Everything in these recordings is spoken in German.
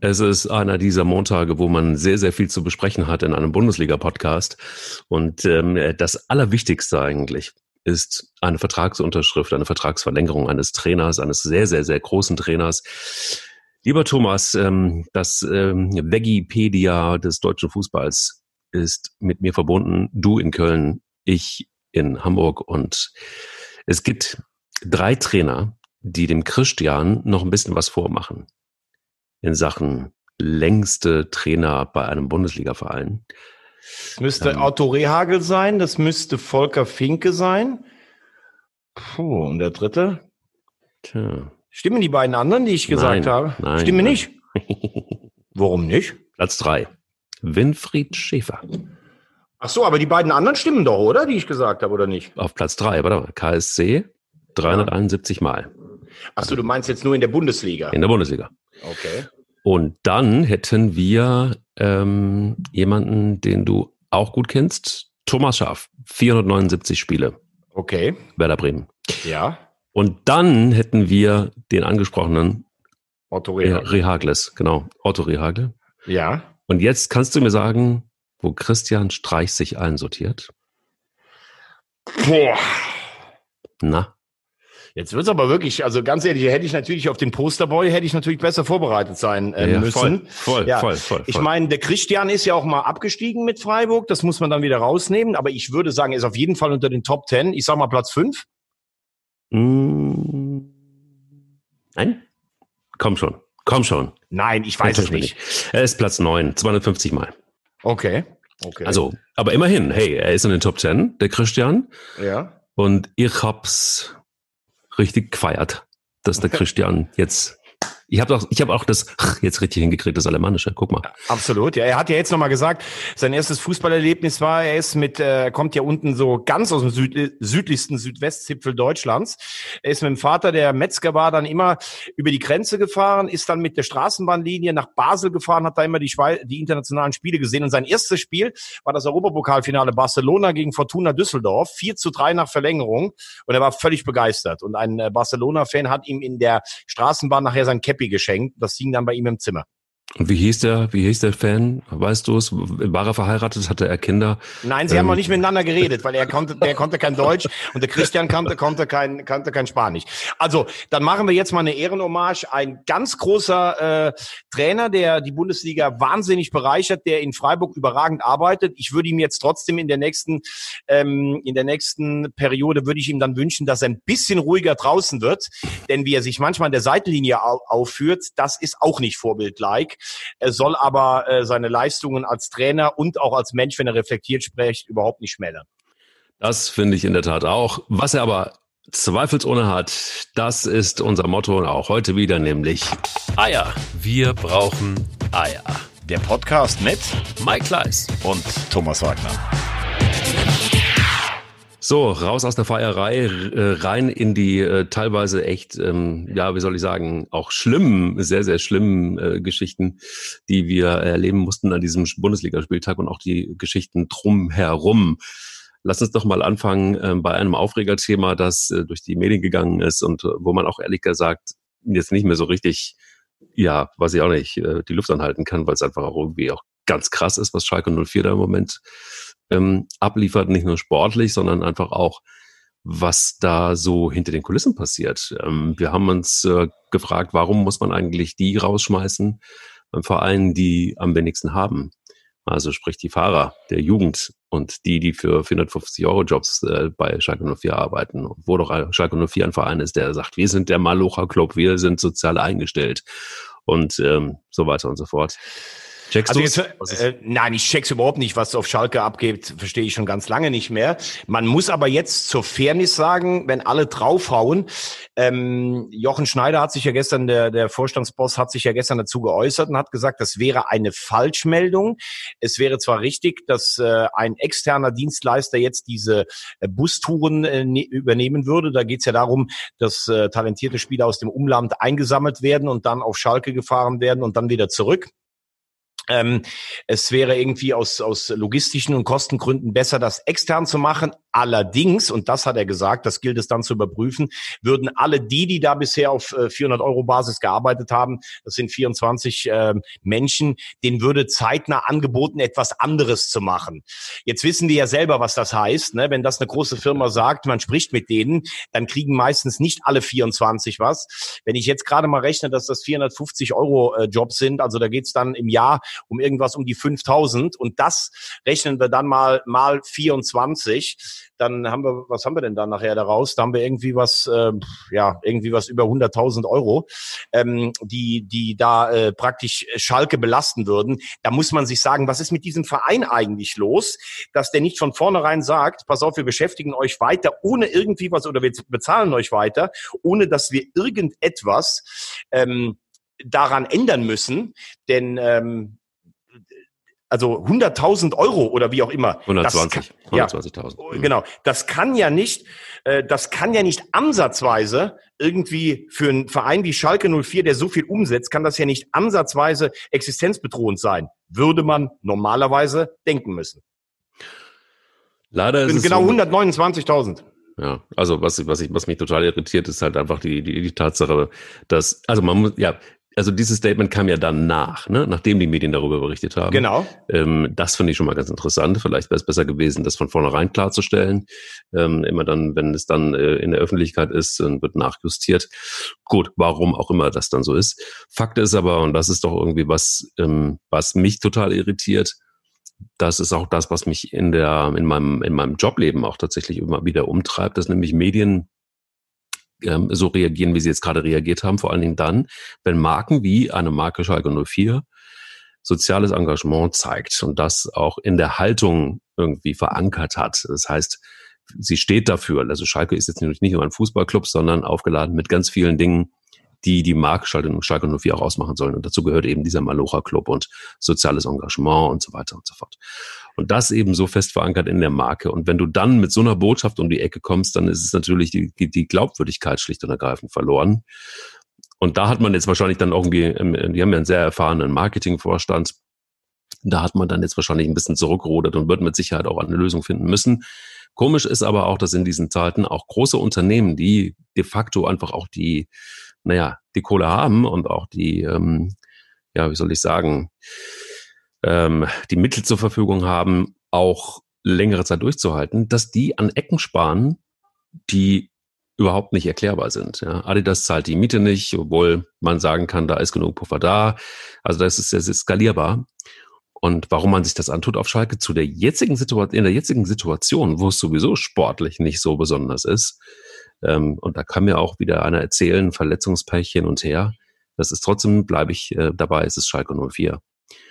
Es ist einer dieser Montage, wo man sehr, sehr viel zu besprechen hat in einem Bundesliga-Podcast. Und ähm, das Allerwichtigste eigentlich ist eine Vertragsunterschrift, eine Vertragsverlängerung eines Trainers, eines sehr, sehr, sehr großen Trainers. Lieber Thomas, ähm, das ähm, Wikipedia des deutschen Fußballs ist mit mir verbunden. Du in Köln, ich in Hamburg. Und es gibt drei Trainer, die dem Christian noch ein bisschen was vormachen in Sachen längste Trainer bei einem Bundesliga-Verein. Das müsste ähm, Otto Rehagel sein, das müsste Volker Finke sein. Puh, und der dritte? Tja. Stimmen die beiden anderen, die ich gesagt nein, habe? Nein, Stimmen nein. nicht? Warum nicht? Platz drei. Winfried Schäfer. Ach so, aber die beiden anderen stimmen doch, oder? Die ich gesagt habe, oder nicht? Auf Platz drei, warte mal. KSC 371 ja. Mal. Ach so, du meinst jetzt nur in der Bundesliga? In der Bundesliga. Okay. Und dann hätten wir ähm, jemanden, den du auch gut kennst, Thomas Schaaf, 479 Spiele. Okay. Werder Bremen. Ja. Und dann hätten wir den angesprochenen Otto Rehagel. Rehagles, genau, Otto Rehagel. Ja. Und jetzt kannst du mir sagen, wo Christian Streich sich einsortiert? Boah. Na? Jetzt wird's aber wirklich, also ganz ehrlich, hätte ich natürlich auf den Posterboy, hätte ich natürlich besser vorbereitet sein äh, ja, müssen. Voll, voll, ja. voll, voll, voll. Ich meine, der Christian ist ja auch mal abgestiegen mit Freiburg, das muss man dann wieder rausnehmen, aber ich würde sagen, er ist auf jeden Fall unter den Top Ten. Ich sag mal Platz fünf. Mm, nein? Komm schon, komm schon. Nein, ich weiß es nicht. Er ist Platz neun, 250 Mal. Okay. Okay. Also, aber immerhin, hey, er ist in den Top Ten, der Christian. Ja. Und ich hab's richtig gefeiert, dass der Christian jetzt ich habe auch, ich habe auch das jetzt richtig hingekriegt, das Alemannische. Guck mal. Absolut. Ja, er hat ja jetzt nochmal gesagt, sein erstes Fußballerlebnis war, er ist mit, äh, kommt ja unten so ganz aus dem Süd, südlichsten Südwestzipfel Deutschlands. Er ist mit dem Vater, der Metzger war, dann immer über die Grenze gefahren, ist dann mit der Straßenbahnlinie nach Basel gefahren, hat da immer die, Schwe die internationalen Spiele gesehen. Und sein erstes Spiel war das Europapokalfinale Barcelona gegen Fortuna Düsseldorf, 4 zu 3 nach Verlängerung. Und er war völlig begeistert. Und ein äh, Barcelona-Fan hat ihm in der Straßenbahn nachher sein Cappy geschenkt. Das hing dann bei ihm im Zimmer. Und wie hieß der, wie hieß der Fan? Weißt du es? War er verheiratet? Hatte er Kinder? Nein, sie ähm. haben noch nicht miteinander geredet, weil er konnte, der konnte kein Deutsch und der Christian konnte, konnte kein, konnte kein Spanisch. Also, dann machen wir jetzt mal eine Ehrenhommage. Ein ganz großer äh, Trainer, der die Bundesliga wahnsinnig bereichert, der in Freiburg überragend arbeitet. Ich würde ihm jetzt trotzdem in der nächsten, ähm, in der nächsten Periode würde ich ihm dann wünschen, dass er ein bisschen ruhiger draußen wird. Denn wie er sich manchmal an der Seitenlinie au aufführt, das ist auch nicht vorbildlike. Er soll aber äh, seine Leistungen als Trainer und auch als Mensch, wenn er reflektiert spricht, überhaupt nicht schmälern. Das finde ich in der Tat auch. Was er aber zweifelsohne hat, das ist unser Motto und auch heute wieder, nämlich Eier. Wir brauchen Eier. Der Podcast mit Mike Kleiss und Thomas Wagner. So, raus aus der Feierei, äh, rein in die äh, teilweise echt, ähm, ja, wie soll ich sagen, auch schlimmen, sehr, sehr schlimmen äh, Geschichten, die wir erleben mussten an diesem Bundesligaspieltag und auch die Geschichten drumherum. Lass uns doch mal anfangen äh, bei einem Aufregerthema, das äh, durch die Medien gegangen ist und äh, wo man auch ehrlich gesagt jetzt nicht mehr so richtig, ja, weiß ich auch nicht, äh, die Luft anhalten kann, weil es einfach auch irgendwie auch ganz krass ist, was Schalke 04 da im Moment ähm, abliefert, nicht nur sportlich, sondern einfach auch, was da so hinter den Kulissen passiert. Ähm, wir haben uns äh, gefragt, warum muss man eigentlich die rausschmeißen beim Verein, die am wenigsten haben? Also sprich die Fahrer der Jugend und die, die für 450 Euro Jobs äh, bei Schalke 04 arbeiten. Wo doch Schalke 04 ein Verein ist, der sagt, wir sind der Malocher Club, wir sind sozial eingestellt und ähm, so weiter und so fort. Checkst also jetzt, äh, nein, ich check's überhaupt nicht, was auf Schalke abgeht, verstehe ich schon ganz lange nicht mehr. Man muss aber jetzt zur Fairness sagen, wenn alle draufhauen, ähm, Jochen Schneider hat sich ja gestern, der, der Vorstandsboss hat sich ja gestern dazu geäußert und hat gesagt, das wäre eine Falschmeldung. Es wäre zwar richtig, dass äh, ein externer Dienstleister jetzt diese äh, Bustouren äh, ne, übernehmen würde. Da geht's ja darum, dass äh, talentierte Spieler aus dem Umland eingesammelt werden und dann auf Schalke gefahren werden und dann wieder zurück. Ähm, es wäre irgendwie aus, aus logistischen und Kostengründen besser, das extern zu machen. Allerdings, und das hat er gesagt, das gilt es dann zu überprüfen, würden alle die, die da bisher auf 400 äh, Euro Basis gearbeitet haben, das sind 24 äh, Menschen, denen würde zeitnah angeboten, etwas anderes zu machen. Jetzt wissen die ja selber, was das heißt. Ne? Wenn das eine große Firma sagt, man spricht mit denen, dann kriegen meistens nicht alle 24 was. Wenn ich jetzt gerade mal rechne, dass das 450 Euro äh, Jobs sind, also da geht's dann im Jahr um irgendwas um die 5000 und das rechnen wir dann mal mal 24 dann haben wir, was haben wir denn dann nachher daraus? Da haben wir irgendwie was, äh, ja, irgendwie was über 100.000 Euro, ähm, die, die da äh, praktisch Schalke belasten würden. Da muss man sich sagen, was ist mit diesem Verein eigentlich los, dass der nicht von vornherein sagt, pass auf, wir beschäftigen euch weiter ohne irgendwie was oder wir bezahlen euch weiter, ohne dass wir irgendetwas ähm, daran ändern müssen, denn ähm, also 100.000 Euro oder wie auch immer. 120. 120.000. Ja, genau. Das kann ja nicht, äh, das kann ja nicht ansatzweise irgendwie für einen Verein wie Schalke 04, der so viel umsetzt, kann das ja nicht ansatzweise existenzbedrohend sein. Würde man normalerweise denken müssen. Leider ist es genau so, 129.000. Ja, also was, was, ich, was mich total irritiert, ist halt einfach die, die, die Tatsache, dass, also man muss, ja, also dieses Statement kam ja dann nach, ne? nachdem die Medien darüber berichtet haben. Genau. Ähm, das finde ich schon mal ganz interessant. Vielleicht wäre es besser gewesen, das von vornherein klarzustellen. Ähm, immer dann, wenn es dann äh, in der Öffentlichkeit ist, dann wird nachjustiert. Gut, warum auch immer das dann so ist. Fakt ist aber, und das ist doch irgendwie was, ähm, was mich total irritiert, das ist auch das, was mich in der, in meinem, in meinem Jobleben auch tatsächlich immer wieder umtreibt, dass nämlich Medien ähm, so reagieren, wie sie jetzt gerade reagiert haben. Vor allen Dingen dann, wenn Marken wie eine Marke Schalke 04 soziales Engagement zeigt und das auch in der Haltung irgendwie verankert hat. Das heißt, sie steht dafür. Also Schalke ist jetzt nicht nur ein Fußballclub, sondern aufgeladen mit ganz vielen Dingen, die die Marke Schalke, Schalke 04 auch ausmachen sollen. Und dazu gehört eben dieser Malocha Club und soziales Engagement und so weiter und so fort. Und das eben so fest verankert in der Marke. Und wenn du dann mit so einer Botschaft um die Ecke kommst, dann ist es natürlich die, die, Glaubwürdigkeit schlicht und ergreifend verloren. Und da hat man jetzt wahrscheinlich dann irgendwie, ähm, die haben ja einen sehr erfahrenen Marketingvorstand, da hat man dann jetzt wahrscheinlich ein bisschen zurückgerudert und wird mit Sicherheit auch eine Lösung finden müssen. Komisch ist aber auch, dass in diesen Zeiten auch große Unternehmen, die de facto einfach auch die, naja, die Kohle haben und auch die, ähm, ja, wie soll ich sagen, ähm, die Mittel zur Verfügung haben, auch längere Zeit durchzuhalten, dass die an Ecken sparen, die überhaupt nicht erklärbar sind. Ja. Adidas zahlt die Miete nicht, obwohl man sagen kann, da ist genug Puffer da. Also das ist sehr, sehr skalierbar. Und warum man sich das antut auf Schalke zu der jetzigen Situation, in der jetzigen Situation, wo es sowieso sportlich nicht so besonders ist, ähm, und da kann mir auch wieder einer erzählen, Verletzungspech hin und her. Das ist trotzdem, bleibe ich äh, dabei, es ist Schalke 04.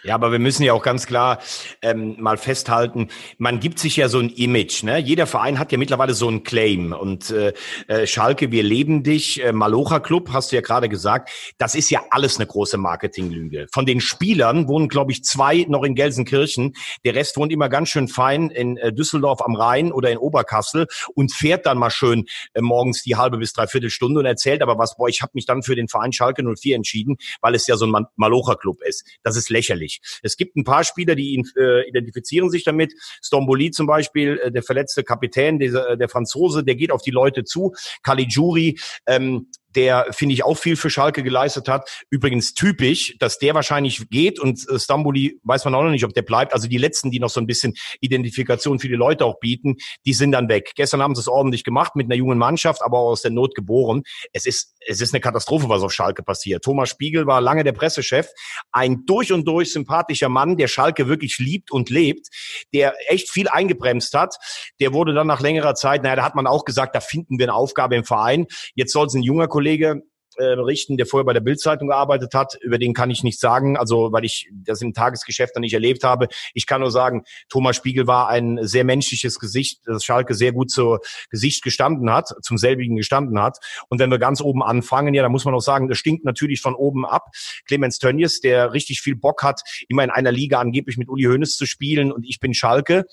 Ja, aber wir müssen ja auch ganz klar ähm, mal festhalten, man gibt sich ja so ein Image. Ne? Jeder Verein hat ja mittlerweile so ein Claim. Und äh, äh, Schalke, wir leben dich, äh, Malocha Club, hast du ja gerade gesagt, das ist ja alles eine große Marketinglüge. Von den Spielern wohnen, glaube ich, zwei noch in Gelsenkirchen. Der Rest wohnt immer ganz schön fein in äh, Düsseldorf am Rhein oder in Oberkassel und fährt dann mal schön äh, morgens die halbe bis dreiviertel Stunde und erzählt aber was, boah, ich habe mich dann für den Verein Schalke 04 entschieden, weil es ja so ein Malocha Club ist. Das ist lächerlich lächerlich. Es gibt ein paar Spieler, die ihn äh, identifizieren sich damit. Stromboli zum Beispiel, äh, der verletzte Kapitän, dieser, äh, der Franzose, der geht auf die Leute zu. Caligiuri, ähm, der, finde ich, auch viel für Schalke geleistet hat. Übrigens typisch, dass der wahrscheinlich geht und äh, Stamboli weiß man auch noch nicht, ob der bleibt. Also die letzten, die noch so ein bisschen Identifikation für die Leute auch bieten, die sind dann weg. Gestern haben sie es ordentlich gemacht mit einer jungen Mannschaft, aber auch aus der Not geboren. Es ist, es ist eine Katastrophe, was auf Schalke passiert. Thomas Spiegel war lange der Pressechef, ein durch und durch sympathischer Mann, der Schalke wirklich liebt und lebt, der echt viel eingebremst hat. Der wurde dann nach längerer Zeit, naja, da hat man auch gesagt, da finden wir eine Aufgabe im Verein. Jetzt soll es ein junger Kollege Kollege äh, der vorher bei der Bildzeitung gearbeitet hat. Über den kann ich nichts sagen, also weil ich das im Tagesgeschäft noch nicht erlebt habe. Ich kann nur sagen, Thomas Spiegel war ein sehr menschliches Gesicht, das Schalke sehr gut zu Gesicht gestanden hat, zum selbigen gestanden hat. Und wenn wir ganz oben anfangen, ja, da muss man auch sagen, das stinkt natürlich von oben ab. Clemens Tönnies, der richtig viel Bock hat, immer in einer Liga angeblich mit Uli Hoeneß zu spielen und ich bin Schalke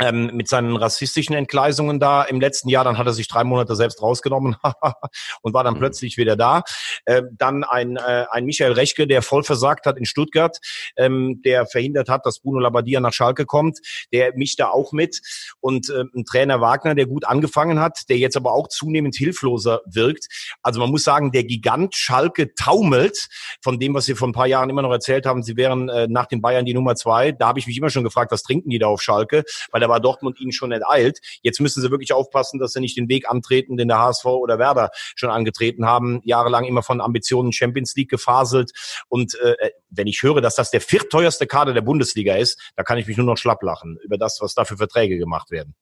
ähm, mit seinen rassistischen Entgleisungen da im letzten Jahr. Dann hat er sich drei Monate selbst rausgenommen und war dann mhm. plötzlich wieder da. Ähm, dann ein, äh, ein Michael Rechke, der voll versagt hat in Stuttgart, ähm, der verhindert hat, dass Bruno Labbadia nach Schalke kommt. Der mischt da auch mit. Und äh, ein Trainer Wagner, der gut angefangen hat, der jetzt aber auch zunehmend hilfloser wirkt. Also man muss sagen, der Gigant Schalke taumelt von dem, was Sie vor ein paar Jahren immer noch erzählt haben. Sie wären äh, nach den Bayern die Nummer zwei. Da habe ich mich immer schon gefragt, was trinken die da auf Schalke? Weil da war Dortmund ihnen schon enteilt. Jetzt müssen sie wirklich aufpassen, dass sie nicht den Weg antreten, den der HSV oder Werder schon angetreten haben. Jahrelang immer von Ambitionen Champions League gefaselt. Und äh, wenn ich höre, dass das der viertteuerste Kader der Bundesliga ist, da kann ich mich nur noch schlapp lachen über das, was da für Verträge gemacht werden.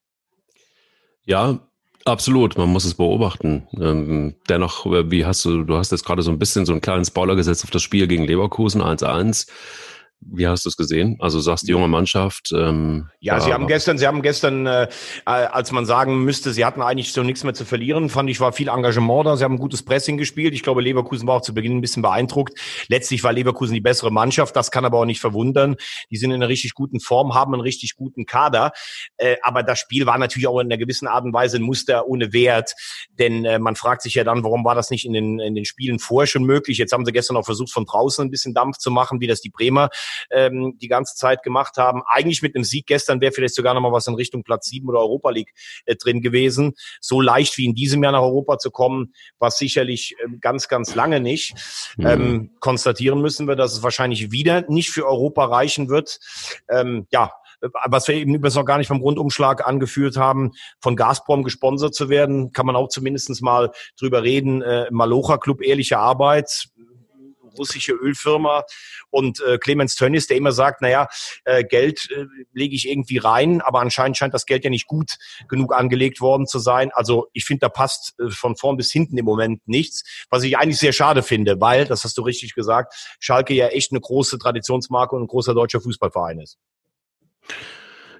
Ja, Absolut, man muss es beobachten. Ähm, dennoch, äh, wie hast du, du hast jetzt gerade so ein bisschen so einen kleinen Spoiler gesetzt auf das Spiel gegen Leverkusen 1-1. Wie hast du es gesehen? Also sagst die junge Mannschaft. Ähm, ja, sie haben gestern, sie haben gestern, äh, als man sagen müsste, sie hatten eigentlich so nichts mehr zu verlieren, fand ich, war viel Engagement da. Sie haben ein gutes Pressing gespielt. Ich glaube, Leverkusen war auch zu Beginn ein bisschen beeindruckt. Letztlich war Leverkusen die bessere Mannschaft. Das kann aber auch nicht verwundern. Die sind in einer richtig guten Form, haben einen richtig guten Kader. Äh, aber das Spiel war natürlich auch in einer gewissen Art und Weise ein Muster ohne Wert. Denn äh, man fragt sich ja dann, warum war das nicht in den, in den Spielen vorher schon möglich? Jetzt haben sie gestern auch versucht, von draußen ein bisschen Dampf zu machen, wie das die Bremer ähm, die ganze Zeit gemacht haben. Eigentlich mit einem Sieg gestern wäre vielleicht sogar noch mal was in Richtung Platz sieben oder Europa League äh, drin gewesen. So leicht wie in diesem Jahr nach Europa zu kommen, war sicherlich äh, ganz, ganz lange nicht. Mhm. Ähm, konstatieren müssen wir, dass es wahrscheinlich wieder nicht für Europa reichen wird. Ähm, ja, was wir eben übrigens noch gar nicht vom Rundumschlag angeführt haben, von Gazprom gesponsert zu werden, kann man auch zumindest mal drüber reden. Äh, Malocha Club, ehrliche Arbeit, russische Ölfirma und äh, Clemens Tönnies, der immer sagt, naja, äh, Geld äh, lege ich irgendwie rein, aber anscheinend scheint das Geld ja nicht gut genug angelegt worden zu sein. Also ich finde, da passt äh, von vorn bis hinten im Moment nichts, was ich eigentlich sehr schade finde, weil, das hast du richtig gesagt, Schalke ja echt eine große Traditionsmarke und ein großer deutscher Fußballverein ist.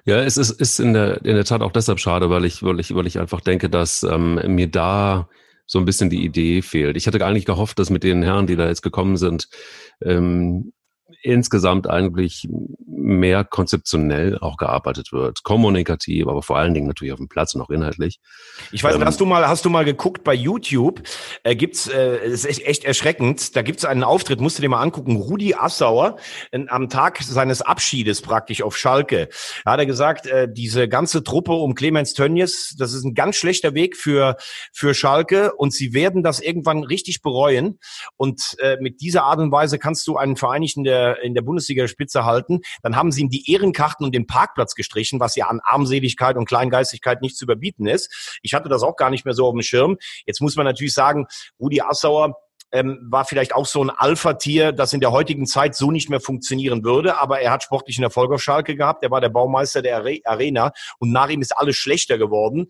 Ja, es ist, ist in, der, in der Tat auch deshalb schade, weil ich, weil ich, weil ich einfach denke, dass ähm, mir da so ein bisschen die Idee fehlt. Ich hatte eigentlich gehofft, dass mit den Herren, die da jetzt gekommen sind, ähm, insgesamt eigentlich mehr konzeptionell auch gearbeitet wird, kommunikativ, aber vor allen Dingen natürlich auf dem Platz und auch inhaltlich. Ich weiß, ähm, hast du mal, hast du mal geguckt bei YouTube? Äh, gibt's, äh, es ist echt erschreckend. Da gibt's einen Auftritt, musst du dir mal angucken. Rudi Assauer in, am Tag seines Abschiedes praktisch auf Schalke, da hat er gesagt, äh, diese ganze Truppe um Clemens Tönnies, das ist ein ganz schlechter Weg für für Schalke und sie werden das irgendwann richtig bereuen. Und äh, mit dieser Art und Weise kannst du einen Verein nicht in der in der Bundesliga-Spitze halten. Dann haben sie ihm die Ehrenkarten und den Parkplatz gestrichen, was ja an Armseligkeit und Kleingeistigkeit nicht zu überbieten ist. Ich hatte das auch gar nicht mehr so auf dem Schirm. Jetzt muss man natürlich sagen, Rudi Assauer ähm, war vielleicht auch so ein Alpha-Tier, das in der heutigen Zeit so nicht mehr funktionieren würde. Aber er hat sportlichen Erfolg auf Schalke gehabt. Er war der Baumeister der Arena und nach ihm ist alles schlechter geworden.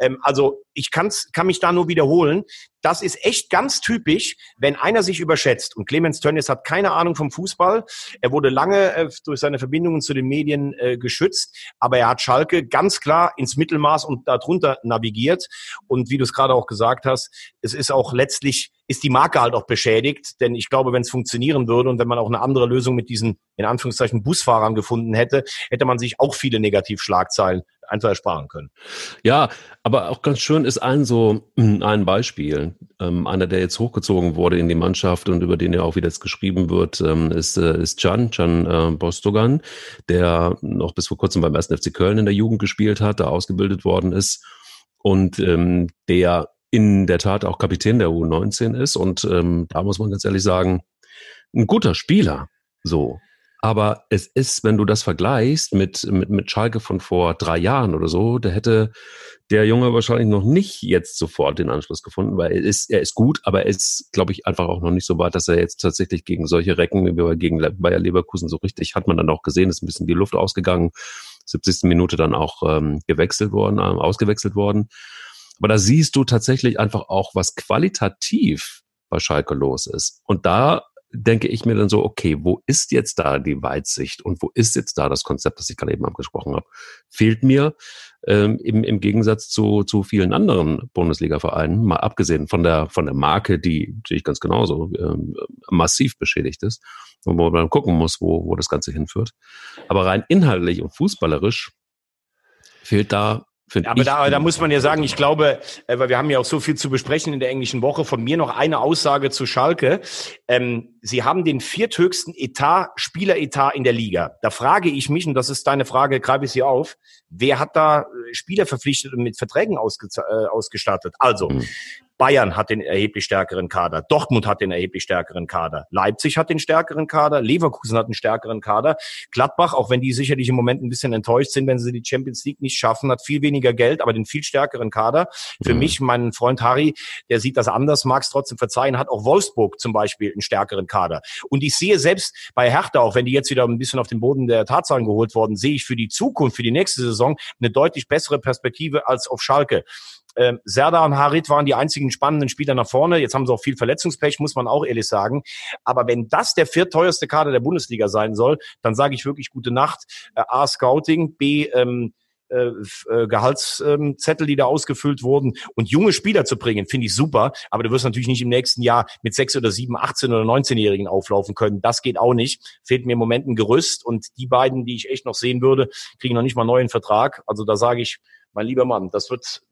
Ähm, also ich kann's, kann mich da nur wiederholen. Das ist echt ganz typisch, wenn einer sich überschätzt. Und Clemens Tönnies hat keine Ahnung vom Fußball. Er wurde lange äh, durch seine Verbindungen zu den Medien äh, geschützt, aber er hat Schalke ganz klar ins Mittelmaß und darunter navigiert. Und wie du es gerade auch gesagt hast, es ist auch letztlich ist die Marke halt auch beschädigt. Denn ich glaube, wenn es funktionieren würde und wenn man auch eine andere Lösung mit diesen, in Anführungszeichen, Busfahrern gefunden hätte, hätte man sich auch viele Negativschlagzeilen einfach ersparen können. Ja, aber auch ganz schön ist ein so hm, ein Beispiel. Ähm, einer, der jetzt hochgezogen wurde in die Mannschaft und über den ja auch wieder jetzt geschrieben wird, ähm, ist, äh, ist Can, Can äh, Bostogan, der noch bis vor kurzem beim 1. FC Köln in der Jugend gespielt hat, da ausgebildet worden ist und ähm, der in der Tat auch Kapitän der U19 ist. Und ähm, da muss man ganz ehrlich sagen, ein guter Spieler. So. Aber es ist, wenn du das vergleichst mit, mit, mit Schalke von vor drei Jahren oder so, da hätte der Junge wahrscheinlich noch nicht jetzt sofort den Anschluss gefunden, weil er ist, er ist gut, aber er ist, glaube ich, einfach auch noch nicht so weit, dass er jetzt tatsächlich gegen solche Recken, wie gegen Bayer Leverkusen so richtig, hat man dann auch gesehen, ist ein bisschen die Luft ausgegangen, 70. Minute dann auch ähm, gewechselt worden, äh, ausgewechselt worden. Aber da siehst du tatsächlich einfach auch, was qualitativ bei Schalke los ist. Und da denke ich mir dann so, okay, wo ist jetzt da die Weitsicht und wo ist jetzt da das Konzept, das ich gerade eben angesprochen habe? Fehlt mir ähm, im, im Gegensatz zu, zu vielen anderen Bundesliga-Vereinen, mal abgesehen von der, von der Marke, die natürlich ganz genauso ähm, massiv beschädigt ist, wo man dann gucken muss, wo, wo das Ganze hinführt. Aber rein inhaltlich und fußballerisch Fehlt da aber da, da muss man ja sagen, ich glaube, äh, weil wir haben ja auch so viel zu besprechen in der englischen Woche, von mir noch eine Aussage zu Schalke. Ähm, sie haben den vierthöchsten Etat, Spieleretat in der Liga. Da frage ich mich, und das ist deine Frage, greife ich sie auf, wer hat da äh, Spieler verpflichtet und mit Verträgen ausge, äh, ausgestattet? Also, mhm. Bayern hat den erheblich stärkeren Kader, Dortmund hat den erheblich stärkeren Kader, Leipzig hat den stärkeren Kader, Leverkusen hat einen stärkeren Kader, Gladbach, auch wenn die sicherlich im Moment ein bisschen enttäuscht sind, wenn sie die Champions League nicht schaffen, hat viel weniger Geld, aber den viel stärkeren Kader. Für mhm. mich, mein Freund Harry, der sieht das anders, mag es trotzdem verzeihen, hat auch Wolfsburg zum Beispiel einen stärkeren Kader. Und ich sehe selbst bei Hertha, auch wenn die jetzt wieder ein bisschen auf den Boden der Tatsachen geholt worden, sehe ich für die Zukunft, für die nächste Saison eine deutlich bessere Perspektive als auf Schalke. Ähm, Serda und Harit waren die einzigen spannenden Spieler nach vorne. Jetzt haben sie auch viel Verletzungspech, muss man auch ehrlich sagen. Aber wenn das der viertteuerste Kader der Bundesliga sein soll, dann sage ich wirklich gute Nacht. Äh, A, Scouting, B, ähm, äh, äh, Gehaltszettel, die da ausgefüllt wurden und junge Spieler zu bringen, finde ich super. Aber du wirst natürlich nicht im nächsten Jahr mit sechs oder sieben, 18 oder 19-Jährigen auflaufen können. Das geht auch nicht. Fehlt mir im Moment ein Gerüst und die beiden, die ich echt noch sehen würde, kriegen noch nicht mal einen neuen Vertrag. Also da sage ich, mein lieber Mann, das wird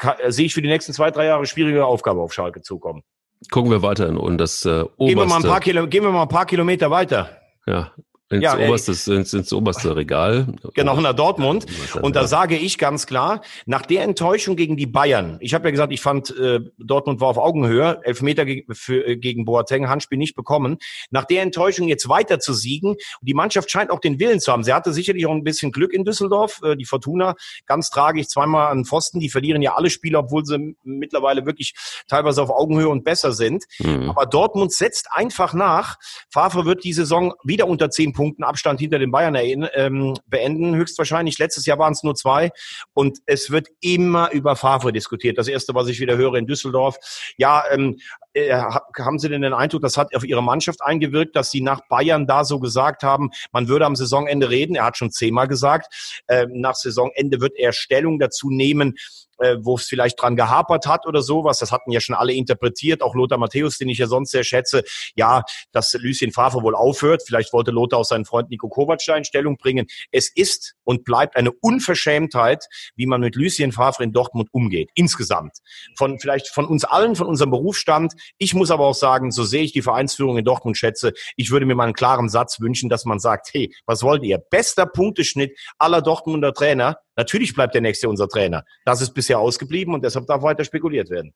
äh, sehe ich für die nächsten zwei, drei Jahre schwierige Aufgabe auf Schalke zukommen. Gucken wir weiter in und das äh, oberste. Gehen wir, mal ein paar Kilo, gehen wir mal ein paar Kilometer weiter. Ja, ins, ja, oberstes, ins, ins oberste Regal. Genau, nach Dortmund. Und da sage ich ganz klar, nach der Enttäuschung gegen die Bayern, ich habe ja gesagt, ich fand, äh, Dortmund war auf Augenhöhe, Elfmeter ge für, äh, gegen Boateng, Handspiel nicht bekommen. Nach der Enttäuschung jetzt weiter zu siegen, die Mannschaft scheint auch den Willen zu haben. Sie hatte sicherlich auch ein bisschen Glück in Düsseldorf, äh, die Fortuna, ganz tragisch, zweimal an Pfosten, die verlieren ja alle Spiele, obwohl sie mittlerweile wirklich teilweise auf Augenhöhe und besser sind. Mhm. Aber Dortmund setzt einfach nach. Favre wird die Saison wieder unter zehn Punkte Punkten Abstand hinter den Bayern ähm, beenden. Höchstwahrscheinlich. Letztes Jahr waren es nur zwei. Und es wird immer über Favre diskutiert. Das erste, was ich wieder höre in Düsseldorf. Ja, ähm, äh, haben Sie denn den Eindruck, das hat auf Ihre Mannschaft eingewirkt, dass Sie nach Bayern da so gesagt haben, man würde am Saisonende reden? Er hat schon zehnmal gesagt, äh, nach Saisonende wird er Stellung dazu nehmen, äh, wo es vielleicht dran gehapert hat oder sowas. Das hatten ja schon alle interpretiert, auch Lothar Matthäus, den ich ja sonst sehr schätze. Ja, dass Lucien Favre wohl aufhört. Vielleicht wollte Lothar auch seinen Freund Nico Kovac da in Stellung bringen. Es ist und bleibt eine Unverschämtheit, wie man mit Lucien Favre in Dortmund umgeht. Insgesamt. Von vielleicht von uns allen, von unserem Berufsstand. Ich muss aber auch sagen, so sehe ich die Vereinsführung in Dortmund schätze. Ich würde mir mal einen klaren Satz wünschen, dass man sagt, hey, was wollt ihr? Bester Punkteschnitt aller Dortmunder Trainer Natürlich bleibt der nächste unser Trainer. Das ist bisher ausgeblieben und deshalb darf weiter spekuliert werden.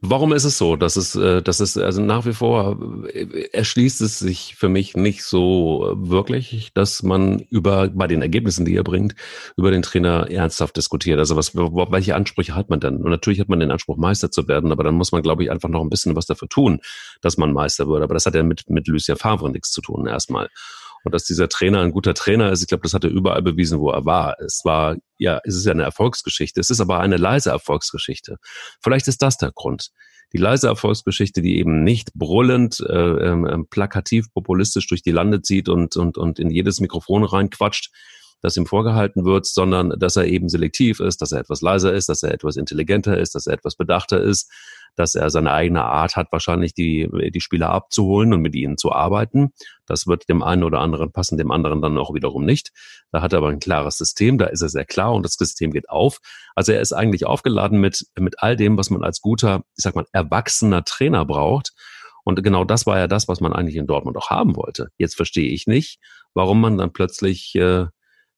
Warum ist es so, dass es, äh, dass es also nach wie vor äh, erschließt es sich für mich nicht so wirklich, dass man über bei den Ergebnissen, die er bringt, über den Trainer ernsthaft diskutiert. Also was, welche Ansprüche hat man denn? Und natürlich hat man den Anspruch, Meister zu werden, aber dann muss man, glaube ich, einfach noch ein bisschen was dafür tun, dass man Meister wird. Aber das hat ja mit mit Lucien Favre nichts zu tun erstmal und dass dieser Trainer ein guter Trainer ist. Ich glaube, das hat er überall bewiesen, wo er war. Es war, ja, es ist ja eine Erfolgsgeschichte. Es ist aber eine leise Erfolgsgeschichte. Vielleicht ist das der Grund. Die leise Erfolgsgeschichte, die eben nicht brüllend, äh, äh, plakativ, populistisch durch die Lande zieht und, und, und in jedes Mikrofon reinquatscht, das ihm vorgehalten wird, sondern dass er eben selektiv ist, dass er etwas leiser ist, dass er etwas intelligenter ist, dass er etwas bedachter ist, dass er seine eigene Art hat, wahrscheinlich die, die Spieler abzuholen und mit ihnen zu arbeiten. Das wird dem einen oder anderen passen, dem anderen dann auch wiederum nicht. Da hat er aber ein klares System, da ist er sehr klar und das System geht auf. Also er ist eigentlich aufgeladen mit, mit all dem, was man als guter, ich sag mal, erwachsener Trainer braucht. Und genau das war ja das, was man eigentlich in Dortmund auch haben wollte. Jetzt verstehe ich nicht, warum man dann plötzlich äh,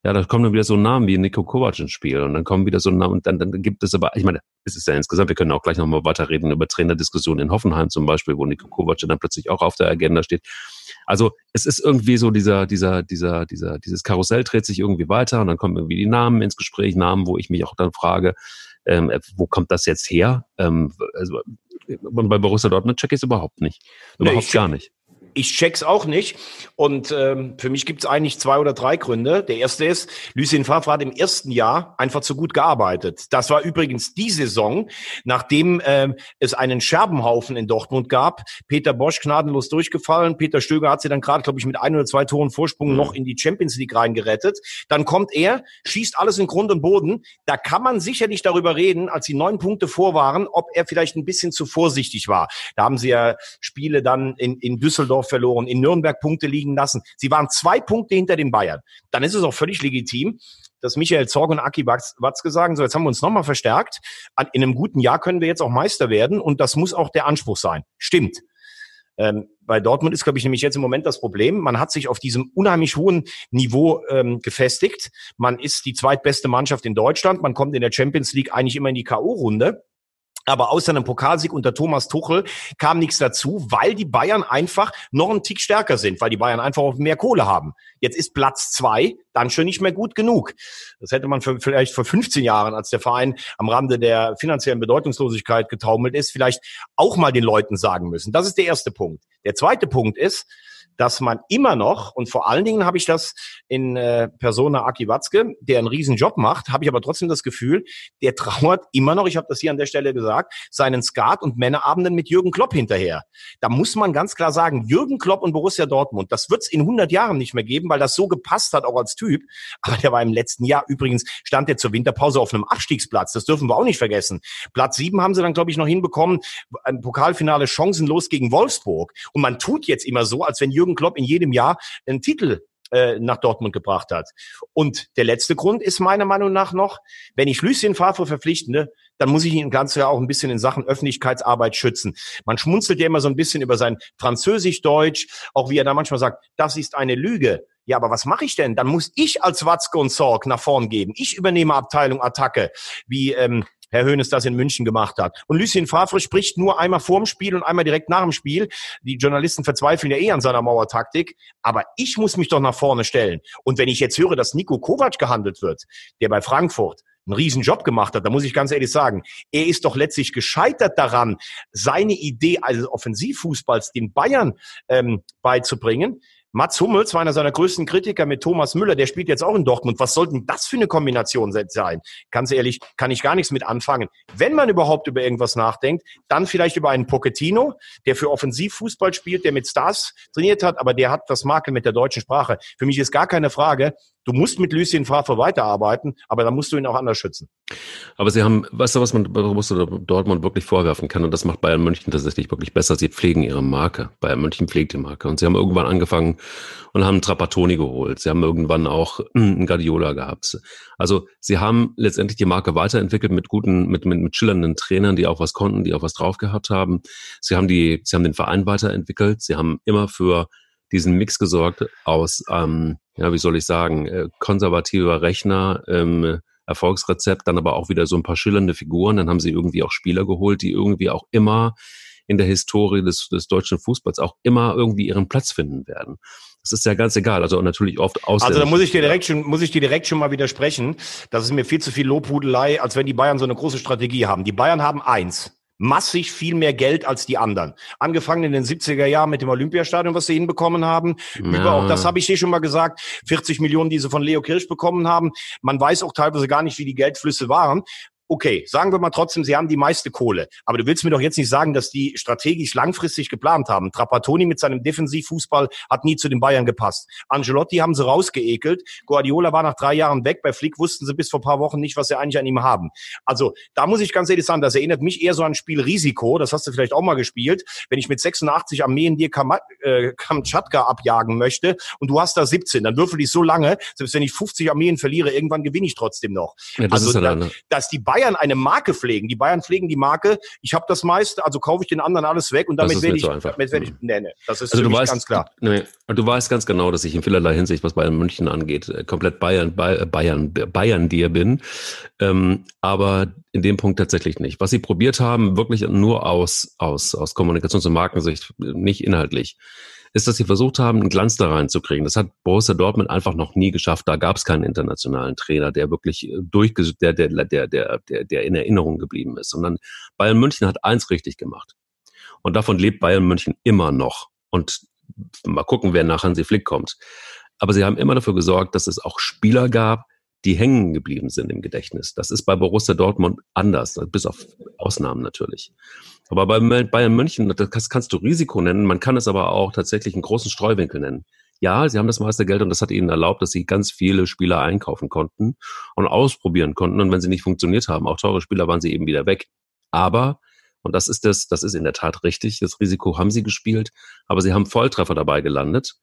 ja, da kommen dann wieder so Namen wie Nico Kovac ins Spiel und dann kommen wieder so Namen und dann, dann gibt es aber, ich meine, es ist ja insgesamt, wir können auch gleich nochmal weiterreden über Trainerdiskussionen in Hoffenheim zum Beispiel, wo Nico Kovac dann plötzlich auch auf der Agenda steht. Also es ist irgendwie so dieser, dieser, dieser, dieser, dieses Karussell dreht sich irgendwie weiter und dann kommen irgendwie die Namen ins Gespräch, Namen, wo ich mich auch dann frage, ähm, wo kommt das jetzt her? Ähm, also, und bei Borussia Dortmund check ich es überhaupt nicht. Überhaupt nee, gar nicht ich check's auch nicht. Und ähm, für mich gibt's eigentlich zwei oder drei Gründe. Der erste ist, Lucien Favre hat im ersten Jahr einfach zu gut gearbeitet. Das war übrigens die Saison, nachdem ähm, es einen Scherbenhaufen in Dortmund gab. Peter Bosch gnadenlos durchgefallen. Peter Stöger hat sie dann gerade, glaube ich, mit ein oder zwei Toren Vorsprung mhm. noch in die Champions League reingerettet. Dann kommt er, schießt alles in Grund und Boden. Da kann man sicherlich darüber reden, als sie neun Punkte vor waren, ob er vielleicht ein bisschen zu vorsichtig war. Da haben sie ja Spiele dann in, in Düsseldorf Düsseldorf verloren, in Nürnberg Punkte liegen lassen. Sie waren zwei Punkte hinter den Bayern. Dann ist es auch völlig legitim, dass Michael Zorg und Aki Watzke sagen, so jetzt haben wir uns nochmal verstärkt. In einem guten Jahr können wir jetzt auch Meister werden und das muss auch der Anspruch sein. Stimmt. Ähm, bei Dortmund ist, glaube ich, nämlich jetzt im Moment das Problem. Man hat sich auf diesem unheimlich hohen Niveau ähm, gefestigt. Man ist die zweitbeste Mannschaft in Deutschland. Man kommt in der Champions League eigentlich immer in die K.O.-Runde. Aber außer einem Pokalsieg unter Thomas Tuchel kam nichts dazu, weil die Bayern einfach noch einen Tick stärker sind, weil die Bayern einfach auch mehr Kohle haben. Jetzt ist Platz zwei dann schon nicht mehr gut genug. Das hätte man für, vielleicht vor 15 Jahren, als der Verein am Rande der finanziellen Bedeutungslosigkeit getaumelt ist, vielleicht auch mal den Leuten sagen müssen. Das ist der erste Punkt. Der zweite Punkt ist, dass man immer noch, und vor allen Dingen habe ich das in äh, Persona Aki Watzke, der einen riesen Job macht, habe ich aber trotzdem das Gefühl, der trauert immer noch, ich habe das hier an der Stelle gesagt, seinen Skat- und Männerabenden mit Jürgen Klopp hinterher. Da muss man ganz klar sagen, Jürgen Klopp und Borussia Dortmund, das wird es in 100 Jahren nicht mehr geben, weil das so gepasst hat, auch als Typ. Aber der war im letzten Jahr, übrigens stand er zur Winterpause auf einem Abstiegsplatz, das dürfen wir auch nicht vergessen. Platz sieben haben sie dann, glaube ich, noch hinbekommen, ein Pokalfinale chancenlos gegen Wolfsburg. Und man tut jetzt immer so, als wenn Jürgen Jürgen Klopp in jedem Jahr einen Titel äh, nach Dortmund gebracht hat. Und der letzte Grund ist meiner Meinung nach noch, wenn ich Lucien Favre verpflichte, dann muss ich ihn ganz ja auch ein bisschen in Sachen Öffentlichkeitsarbeit schützen. Man schmunzelt ja immer so ein bisschen über sein Französisch-Deutsch, auch wie er da manchmal sagt, das ist eine Lüge. Ja, aber was mache ich denn? Dann muss ich als Watzke und Sorg nach vorn geben. Ich übernehme Abteilung Attacke, wie ähm, Herr Höhnes das in München gemacht hat. Und Lucien Favre spricht nur einmal vorm Spiel und einmal direkt nach dem Spiel. Die Journalisten verzweifeln ja eh an seiner Mauertaktik. Aber ich muss mich doch nach vorne stellen. Und wenn ich jetzt höre, dass Nico Kovac gehandelt wird, der bei Frankfurt einen riesen Job gemacht hat, da muss ich ganz ehrlich sagen, er ist doch letztlich gescheitert daran, seine Idee als Offensivfußballs den Bayern ähm, beizubringen. Mats Hummels war einer seiner größten Kritiker mit Thomas Müller, der spielt jetzt auch in Dortmund. Was sollten das für eine Kombination sein? Ganz ehrlich, kann ich gar nichts mit anfangen. Wenn man überhaupt über irgendwas nachdenkt, dann vielleicht über einen Pochettino, der für Offensivfußball spielt, der mit Stars trainiert hat, aber der hat das Makel mit der deutschen Sprache. Für mich ist gar keine Frage, Du musst mit Lucien Favre weiterarbeiten, aber dann musst du ihn auch anders schützen. Aber sie haben, weißt du, was man Borussia Dortmund wirklich vorwerfen kann, und das macht Bayern München tatsächlich wirklich besser, sie pflegen ihre Marke. Bayern München pflegt die Marke. Und sie haben irgendwann angefangen und haben Trapattoni geholt. Sie haben irgendwann auch einen Guardiola gehabt. Also sie haben letztendlich die Marke weiterentwickelt mit guten, mit, mit, mit schillernden Trainern, die auch was konnten, die auch was drauf gehabt haben. Sie haben die, sie haben den Verein weiterentwickelt. Sie haben immer für diesen Mix gesorgt aus, ähm, ja, wie soll ich sagen, äh, konservativer Rechner, ähm, Erfolgsrezept, dann aber auch wieder so ein paar schillernde Figuren. Dann haben sie irgendwie auch Spieler geholt, die irgendwie auch immer in der Historie des, des deutschen Fußballs auch immer irgendwie ihren Platz finden werden. Das ist ja ganz egal. Also natürlich oft aus. Also da muss ich dir direkt schon, muss ich dir direkt schon mal widersprechen. Das ist mir viel zu viel Lobhudelei, als wenn die Bayern so eine große Strategie haben. Die Bayern haben eins massig viel mehr Geld als die anderen. Angefangen in den 70er Jahren mit dem Olympiastadion, was sie hinbekommen haben. Ja. Über, auch das habe ich dir schon mal gesagt, 40 Millionen, die sie von Leo Kirsch bekommen haben. Man weiß auch teilweise gar nicht, wie die Geldflüsse waren okay, sagen wir mal trotzdem, sie haben die meiste Kohle. Aber du willst mir doch jetzt nicht sagen, dass die strategisch langfristig geplant haben. Trapattoni mit seinem Defensivfußball hat nie zu den Bayern gepasst. Angelotti haben sie rausgeekelt. Guardiola war nach drei Jahren weg. Bei Flick wussten sie bis vor paar Wochen nicht, was sie eigentlich an ihm haben. Also da muss ich ganz ehrlich sagen, das erinnert mich eher so an Spiel Risiko. Das hast du vielleicht auch mal gespielt. Wenn ich mit 86 Armeen dir Kam äh, Kamtschatka abjagen möchte und du hast da 17, dann würfel ich so lange, selbst wenn ich 50 Armeen verliere, irgendwann gewinne ich trotzdem noch. Ja, das also, da, dass die Bayern Bayern eine Marke pflegen. Die Bayern pflegen die Marke, ich habe das meiste, also kaufe ich den anderen alles weg und damit werde ich, so damit werde ich, nee, nee, das ist also du weißt, ganz klar. Nee, du weißt ganz genau, dass ich in vielerlei Hinsicht, was Bayern München angeht, äh, komplett Bayern, Bayern, Bayern dir bin. Ähm, aber in dem Punkt tatsächlich nicht. Was sie probiert haben, wirklich nur aus, aus, aus Kommunikations- und Markensicht, nicht inhaltlich ist, dass sie versucht haben, einen Glanz da reinzukriegen. Das hat Borussia Dortmund einfach noch nie geschafft. Da gab es keinen internationalen Trainer, der wirklich äh, durchges der, der, der, der, der, der in Erinnerung geblieben ist. Sondern Bayern München hat eins richtig gemacht. Und davon lebt Bayern München immer noch. Und mal gucken, wer nach Hansi Flick kommt. Aber sie haben immer dafür gesorgt, dass es auch Spieler gab, die hängen geblieben sind im Gedächtnis. Das ist bei Borussia Dortmund anders, bis auf Ausnahmen natürlich. Aber bei Bayern München, das kannst du Risiko nennen, man kann es aber auch tatsächlich einen großen Streuwinkel nennen. Ja, sie haben das meiste Geld und das hat ihnen erlaubt, dass sie ganz viele Spieler einkaufen konnten und ausprobieren konnten. Und wenn sie nicht funktioniert haben, auch teure Spieler waren sie eben wieder weg. Aber, Und das ist das, das ist in der Tat richtig. Das Risiko haben sie gespielt, aber sie haben Volltreffer dabei gelandet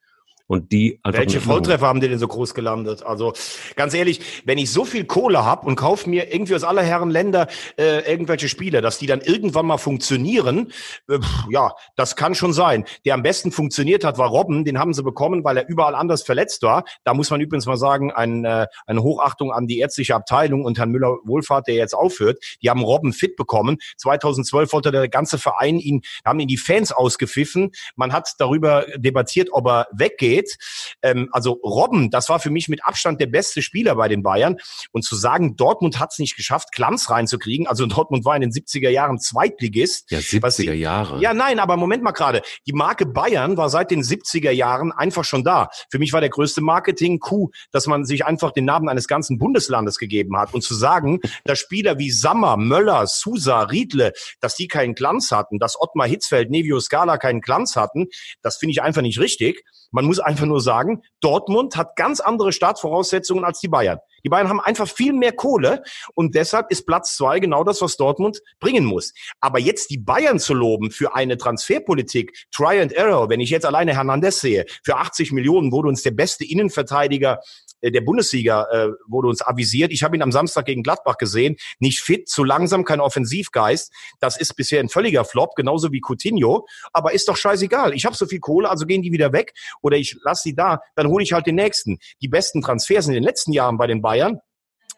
und die Welche Volltreffer haben die denn so groß gelandet? Also ganz ehrlich, wenn ich so viel Kohle habe und kaufe mir irgendwie aus aller Herren Länder äh, irgendwelche Spiele, dass die dann irgendwann mal funktionieren, äh, ja, das kann schon sein. Der am besten funktioniert hat, war Robben, den haben sie bekommen, weil er überall anders verletzt war. Da muss man übrigens mal sagen, ein, äh, eine Hochachtung an die ärztliche Abteilung und Herrn Müller-Wohlfahrt, der jetzt aufhört. Die haben Robben fit bekommen. 2012 wollte der ganze Verein ihn, haben ihn die Fans ausgepfiffen. Man hat darüber debattiert, ob er weggeht geht. Ähm, also Robben, das war für mich mit Abstand der beste Spieler bei den Bayern. Und zu sagen, Dortmund hat es nicht geschafft, Glanz reinzukriegen. Also Dortmund war in den 70er Jahren Zweitligist. Ja, 70er Jahre. Ja, nein, aber Moment mal gerade. Die Marke Bayern war seit den 70er Jahren einfach schon da. Für mich war der größte Marketing-Coup, dass man sich einfach den Namen eines ganzen Bundeslandes gegeben hat. Und zu sagen, dass Spieler wie Sammer, Möller, Sousa, Riedle, dass die keinen Glanz hatten, dass Ottmar Hitzfeld, Nevio Scala keinen Glanz hatten, das finde ich einfach nicht richtig. Man muss einfach nur sagen, Dortmund hat ganz andere Startvoraussetzungen als die Bayern. Die Bayern haben einfach viel mehr Kohle und deshalb ist Platz zwei genau das, was Dortmund bringen muss. Aber jetzt die Bayern zu loben für eine Transferpolitik, Try and Error, wenn ich jetzt alleine Hernandez sehe, für 80 Millionen wurde uns der beste Innenverteidiger der Bundesliga äh, wurde uns avisiert. Ich habe ihn am Samstag gegen Gladbach gesehen. Nicht fit, zu langsam, kein Offensivgeist. Das ist bisher ein völliger Flop, genauso wie Coutinho. Aber ist doch scheißegal. Ich habe so viel Kohle, also gehen die wieder weg oder ich lasse sie da. Dann hole ich halt den nächsten. Die besten Transfers in den letzten Jahren bei den Bayern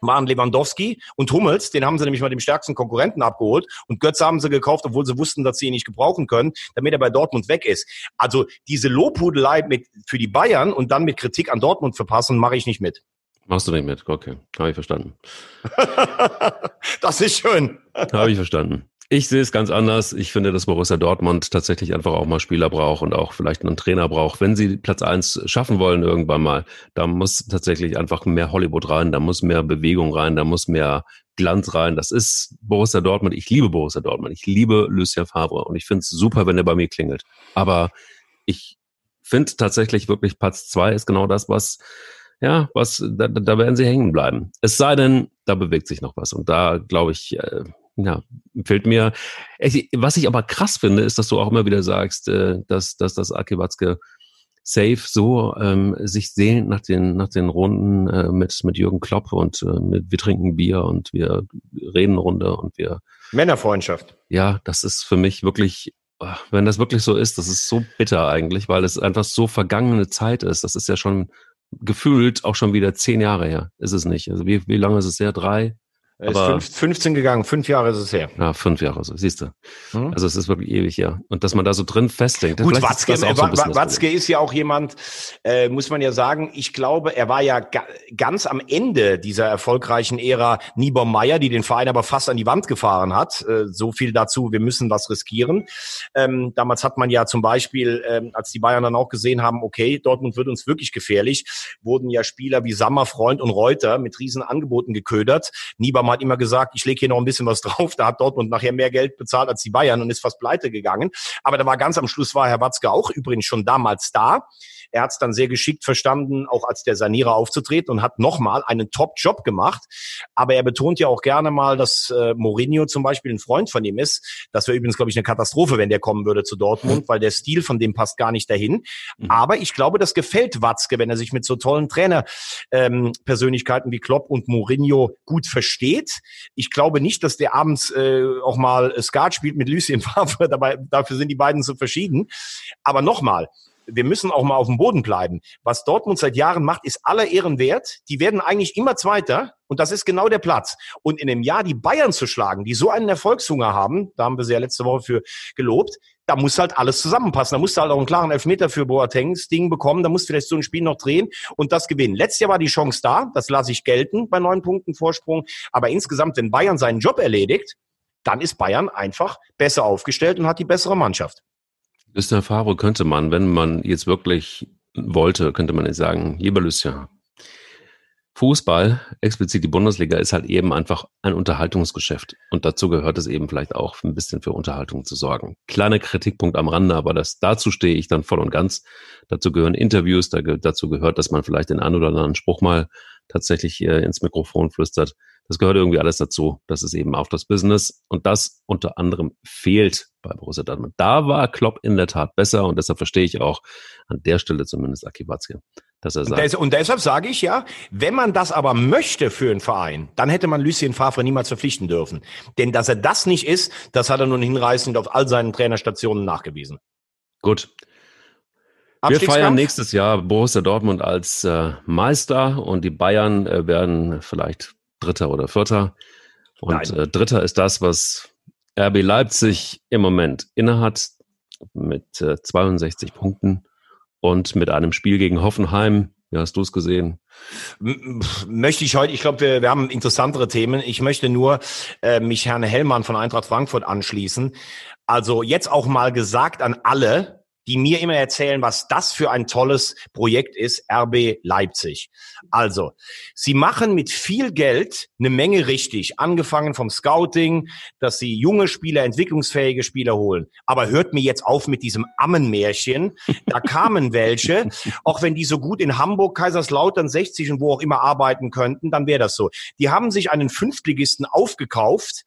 waren Lewandowski und Hummels, den haben sie nämlich mal dem stärksten Konkurrenten abgeholt und Götze haben sie gekauft, obwohl sie wussten, dass sie ihn nicht gebrauchen können, damit er bei Dortmund weg ist. Also diese Lobhudelei mit, für die Bayern und dann mit Kritik an Dortmund verpassen, mache ich nicht mit. Machst du nicht mit? Okay, habe ich verstanden. das ist schön. Habe ich verstanden. Ich sehe es ganz anders. Ich finde, dass Borussia Dortmund tatsächlich einfach auch mal Spieler braucht und auch vielleicht einen Trainer braucht. Wenn sie Platz eins schaffen wollen irgendwann mal, da muss tatsächlich einfach mehr Hollywood rein, da muss mehr Bewegung rein, da muss mehr Glanz rein. Das ist Borussia Dortmund. Ich liebe Borussia Dortmund. Ich liebe Lucien Favre und ich finde es super, wenn er bei mir klingelt. Aber ich finde tatsächlich wirklich Platz zwei ist genau das, was ja, was, da, da werden sie hängen bleiben. Es sei denn, da bewegt sich noch was. Und da glaube ich, äh, ja, fällt mir. Was ich aber krass finde, ist, dass du auch immer wieder sagst, äh, dass, dass das Aki Watzke safe so ähm, sich sehnt nach den nach den Runden äh, mit mit Jürgen Klopp und äh, mit wir trinken Bier und wir reden Runde und wir Männerfreundschaft. Ja, das ist für mich wirklich wenn das wirklich so ist, das ist so bitter eigentlich, weil es einfach so vergangene Zeit ist. Das ist ja schon gefühlt auch schon wieder zehn Jahre her. Ist es nicht? Also wie, wie lange ist es her? Drei? Er ist fünf, 15 gegangen, fünf Jahre ist es her. Ja, fünf Jahre, so, siehst du. Hm? Also es ist wirklich ewig, ja. Und dass man da so drin festhängt. Gut, Watzke, ist, so Watzke ist ja auch jemand, äh, muss man ja sagen, ich glaube, er war ja ga, ganz am Ende dieser erfolgreichen Ära Niebaum Meyer, die den Verein aber fast an die Wand gefahren hat. Äh, so viel dazu, wir müssen was riskieren. Ähm, damals hat man ja zum Beispiel, ähm, als die Bayern dann auch gesehen haben, okay, Dortmund wird uns wirklich gefährlich, wurden ja Spieler wie Sammer, Freund und Reuter mit riesen Angeboten geködert. Niebaum Abraham hat immer gesagt, ich lege hier noch ein bisschen was drauf. Da hat Dortmund nachher mehr Geld bezahlt als die Bayern und ist fast pleite gegangen. Aber da war ganz am Schluss war Herr Watzke auch übrigens schon damals da. Er hat es dann sehr geschickt verstanden, auch als der Sanierer aufzutreten und hat nochmal einen Top-Job gemacht. Aber er betont ja auch gerne mal, dass äh, Mourinho zum Beispiel ein Freund von ihm ist. Das wäre übrigens, glaube ich, eine Katastrophe, wenn der kommen würde zu Dortmund, mhm. weil der Stil von dem passt gar nicht dahin. Mhm. Aber ich glaube, das gefällt Watzke, wenn er sich mit so tollen Trainerpersönlichkeiten ähm, wie Klopp und Mourinho gut versteht. Ich glaube nicht, dass der abends äh, auch mal Skat spielt mit Lucien Favre. Dabei, dafür sind die beiden so verschieden. Aber nochmal, wir müssen auch mal auf dem Boden bleiben. Was Dortmund seit Jahren macht, ist aller Ehren wert. Die werden eigentlich immer Zweiter und das ist genau der Platz. Und in dem Jahr die Bayern zu schlagen, die so einen Erfolgshunger haben, da haben wir sie ja letzte Woche für gelobt, da muss halt alles zusammenpassen. Da musst du halt auch einen klaren Elfmeter für Boatengs Ding bekommen. Da musst du vielleicht so ein Spiel noch drehen und das gewinnen. Letztes Jahr war die Chance da. Das lasse ich gelten bei neun Punkten Vorsprung. Aber insgesamt, wenn Bayern seinen Job erledigt, dann ist Bayern einfach besser aufgestellt und hat die bessere Mannschaft. Lucien Favre könnte man, wenn man jetzt wirklich wollte, könnte man jetzt sagen, lieber Lucien, Fußball, explizit die Bundesliga, ist halt eben einfach ein Unterhaltungsgeschäft. Und dazu gehört es eben vielleicht auch ein bisschen für Unterhaltung zu sorgen. Kleiner Kritikpunkt am Rande, aber das, dazu stehe ich dann voll und ganz. Dazu gehören Interviews, dazu gehört, dass man vielleicht den einen oder anderen Spruch mal tatsächlich äh, ins Mikrofon flüstert. Das gehört irgendwie alles dazu. Das ist eben auch das Business. Und das unter anderem fehlt bei Borussia Dortmund. Da war Klopp in der Tat besser und deshalb verstehe ich auch an der Stelle zumindest Aki Watzke, dass er sagt. Und, des, und deshalb sage ich ja, wenn man das aber möchte für einen Verein, dann hätte man Lucien Favre niemals verpflichten dürfen. Denn dass er das nicht ist, das hat er nun hinreißend auf all seinen Trainerstationen nachgewiesen. Gut. Wir feiern nächstes Jahr Borussia Dortmund als äh, Meister und die Bayern äh, werden vielleicht Dritter oder Vierter. Und äh, Dritter ist das, was RB Leipzig im Moment innehat mit äh, 62 Punkten und mit einem Spiel gegen Hoffenheim. Wie hast du es gesehen? Möchte ich heute, ich glaube, wir, wir haben interessantere Themen. Ich möchte nur äh, mich Herrn Hellmann von Eintracht Frankfurt anschließen. Also jetzt auch mal gesagt an alle, die mir immer erzählen, was das für ein tolles Projekt ist, RB Leipzig. Also, sie machen mit viel Geld eine Menge richtig, angefangen vom Scouting, dass sie junge Spieler, entwicklungsfähige Spieler holen. Aber hört mir jetzt auf mit diesem Ammenmärchen. Da kamen welche, auch wenn die so gut in Hamburg, Kaiserslautern, 60 und wo auch immer arbeiten könnten, dann wäre das so. Die haben sich einen Fünftligisten aufgekauft,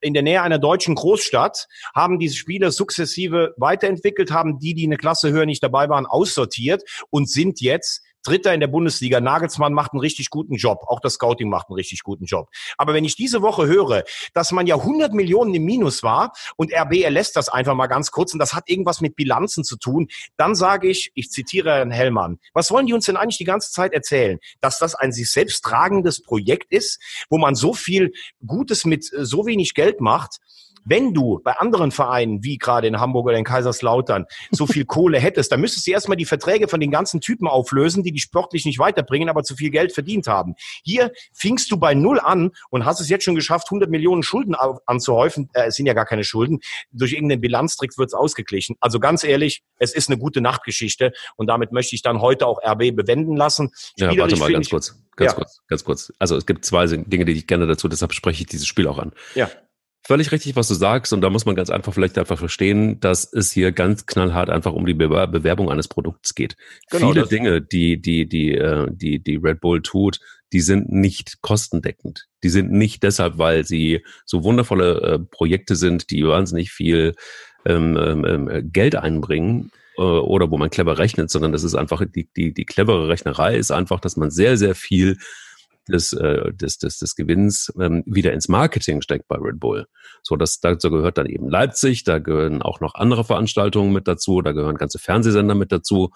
in der Nähe einer deutschen Großstadt, haben diese Spieler sukzessive weiterentwickelt, haben die, die eine Klasse höher nicht dabei waren, aussortiert und sind jetzt Dritter in der Bundesliga. Nagelsmann macht einen richtig guten Job. Auch das Scouting macht einen richtig guten Job. Aber wenn ich diese Woche höre, dass man ja 100 Millionen im Minus war und RB erlässt das einfach mal ganz kurz und das hat irgendwas mit Bilanzen zu tun, dann sage ich, ich zitiere Herrn Hellmann, was wollen die uns denn eigentlich die ganze Zeit erzählen? Dass das ein sich selbst tragendes Projekt ist, wo man so viel Gutes mit so wenig Geld macht, wenn du bei anderen Vereinen, wie gerade in Hamburg oder in Kaiserslautern, so viel Kohle hättest, dann müsstest du erstmal die Verträge von den ganzen Typen auflösen, die die sportlich nicht weiterbringen, aber zu viel Geld verdient haben. Hier fingst du bei Null an und hast es jetzt schon geschafft, 100 Millionen Schulden anzuhäufen. Äh, es sind ja gar keine Schulden. Durch irgendeinen Bilanztrick wird es ausgeglichen. Also ganz ehrlich, es ist eine gute Nachtgeschichte und damit möchte ich dann heute auch RB bewenden lassen. Ja, warte mal ganz kurz. Ganz ja. kurz, ganz kurz. Also es gibt zwei Dinge, die ich gerne dazu, deshalb spreche ich dieses Spiel auch an. Ja völlig richtig, was du sagst. Und da muss man ganz einfach vielleicht einfach verstehen, dass es hier ganz knallhart einfach um die Bewerbung eines Produkts geht. Genau, Viele Dinge, die, die, die, äh, die, die Red Bull tut, die sind nicht kostendeckend. Die sind nicht deshalb, weil sie so wundervolle äh, Projekte sind, die wahnsinnig viel ähm, ähm, ähm Geld einbringen äh, oder wo man clever rechnet, sondern das ist einfach, die, die, die clevere Rechnerei ist einfach, dass man sehr, sehr viel des, äh, des, des, des Gewinns ähm, wieder ins Marketing steckt bei Red Bull. So, das dazu gehört dann eben Leipzig, da gehören auch noch andere Veranstaltungen mit dazu, da gehören ganze Fernsehsender mit dazu,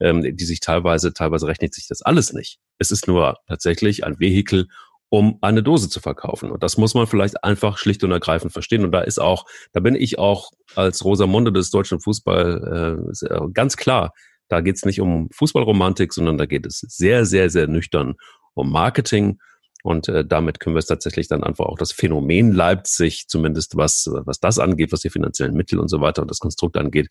ähm, die sich teilweise, teilweise rechnet sich das alles nicht. Es ist nur tatsächlich ein Vehikel, um eine Dose zu verkaufen. Und das muss man vielleicht einfach schlicht und ergreifend verstehen. Und da ist auch, da bin ich auch als Rosamunde des deutschen Fußball äh, ganz klar. Da geht es nicht um Fußballromantik, sondern da geht es sehr, sehr, sehr nüchtern um Marketing. Und äh, damit können wir es tatsächlich dann einfach auch das Phänomen Leipzig, zumindest was, was das angeht, was die finanziellen Mittel und so weiter und das Konstrukt angeht,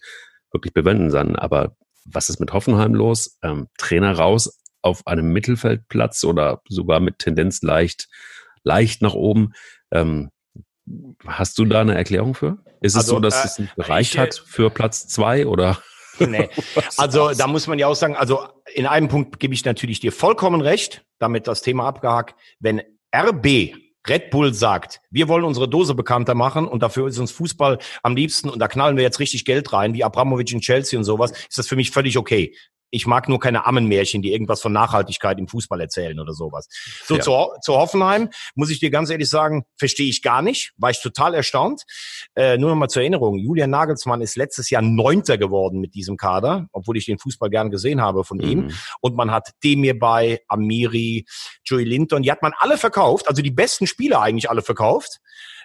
wirklich bewenden sein. Aber was ist mit Hoffenheim los? Ähm, Trainer raus auf einem Mittelfeldplatz oder sogar mit Tendenz leicht, leicht nach oben. Ähm, hast du da eine Erklärung für? Ist also, es so, dass äh, es nicht gereicht ich, hat für Platz zwei oder? Nee. Also da muss man ja auch sagen, also in einem Punkt gebe ich natürlich dir vollkommen recht, damit das Thema abgehakt. Wenn RB Red Bull sagt, wir wollen unsere Dose bekannter machen und dafür ist uns Fußball am liebsten und da knallen wir jetzt richtig Geld rein, wie Abramovic in Chelsea und sowas, ist das für mich völlig okay. Ich mag nur keine Ammenmärchen, die irgendwas von Nachhaltigkeit im Fußball erzählen oder sowas. So, ja. zu, zu Hoffenheim muss ich dir ganz ehrlich sagen, verstehe ich gar nicht, war ich total erstaunt. Äh, nur noch mal zur Erinnerung, Julian Nagelsmann ist letztes Jahr Neunter geworden mit diesem Kader, obwohl ich den Fußball gern gesehen habe von mhm. ihm. Und man hat Demir bei, Amiri, Joey Linton, die hat man alle verkauft, also die besten Spieler eigentlich alle verkauft.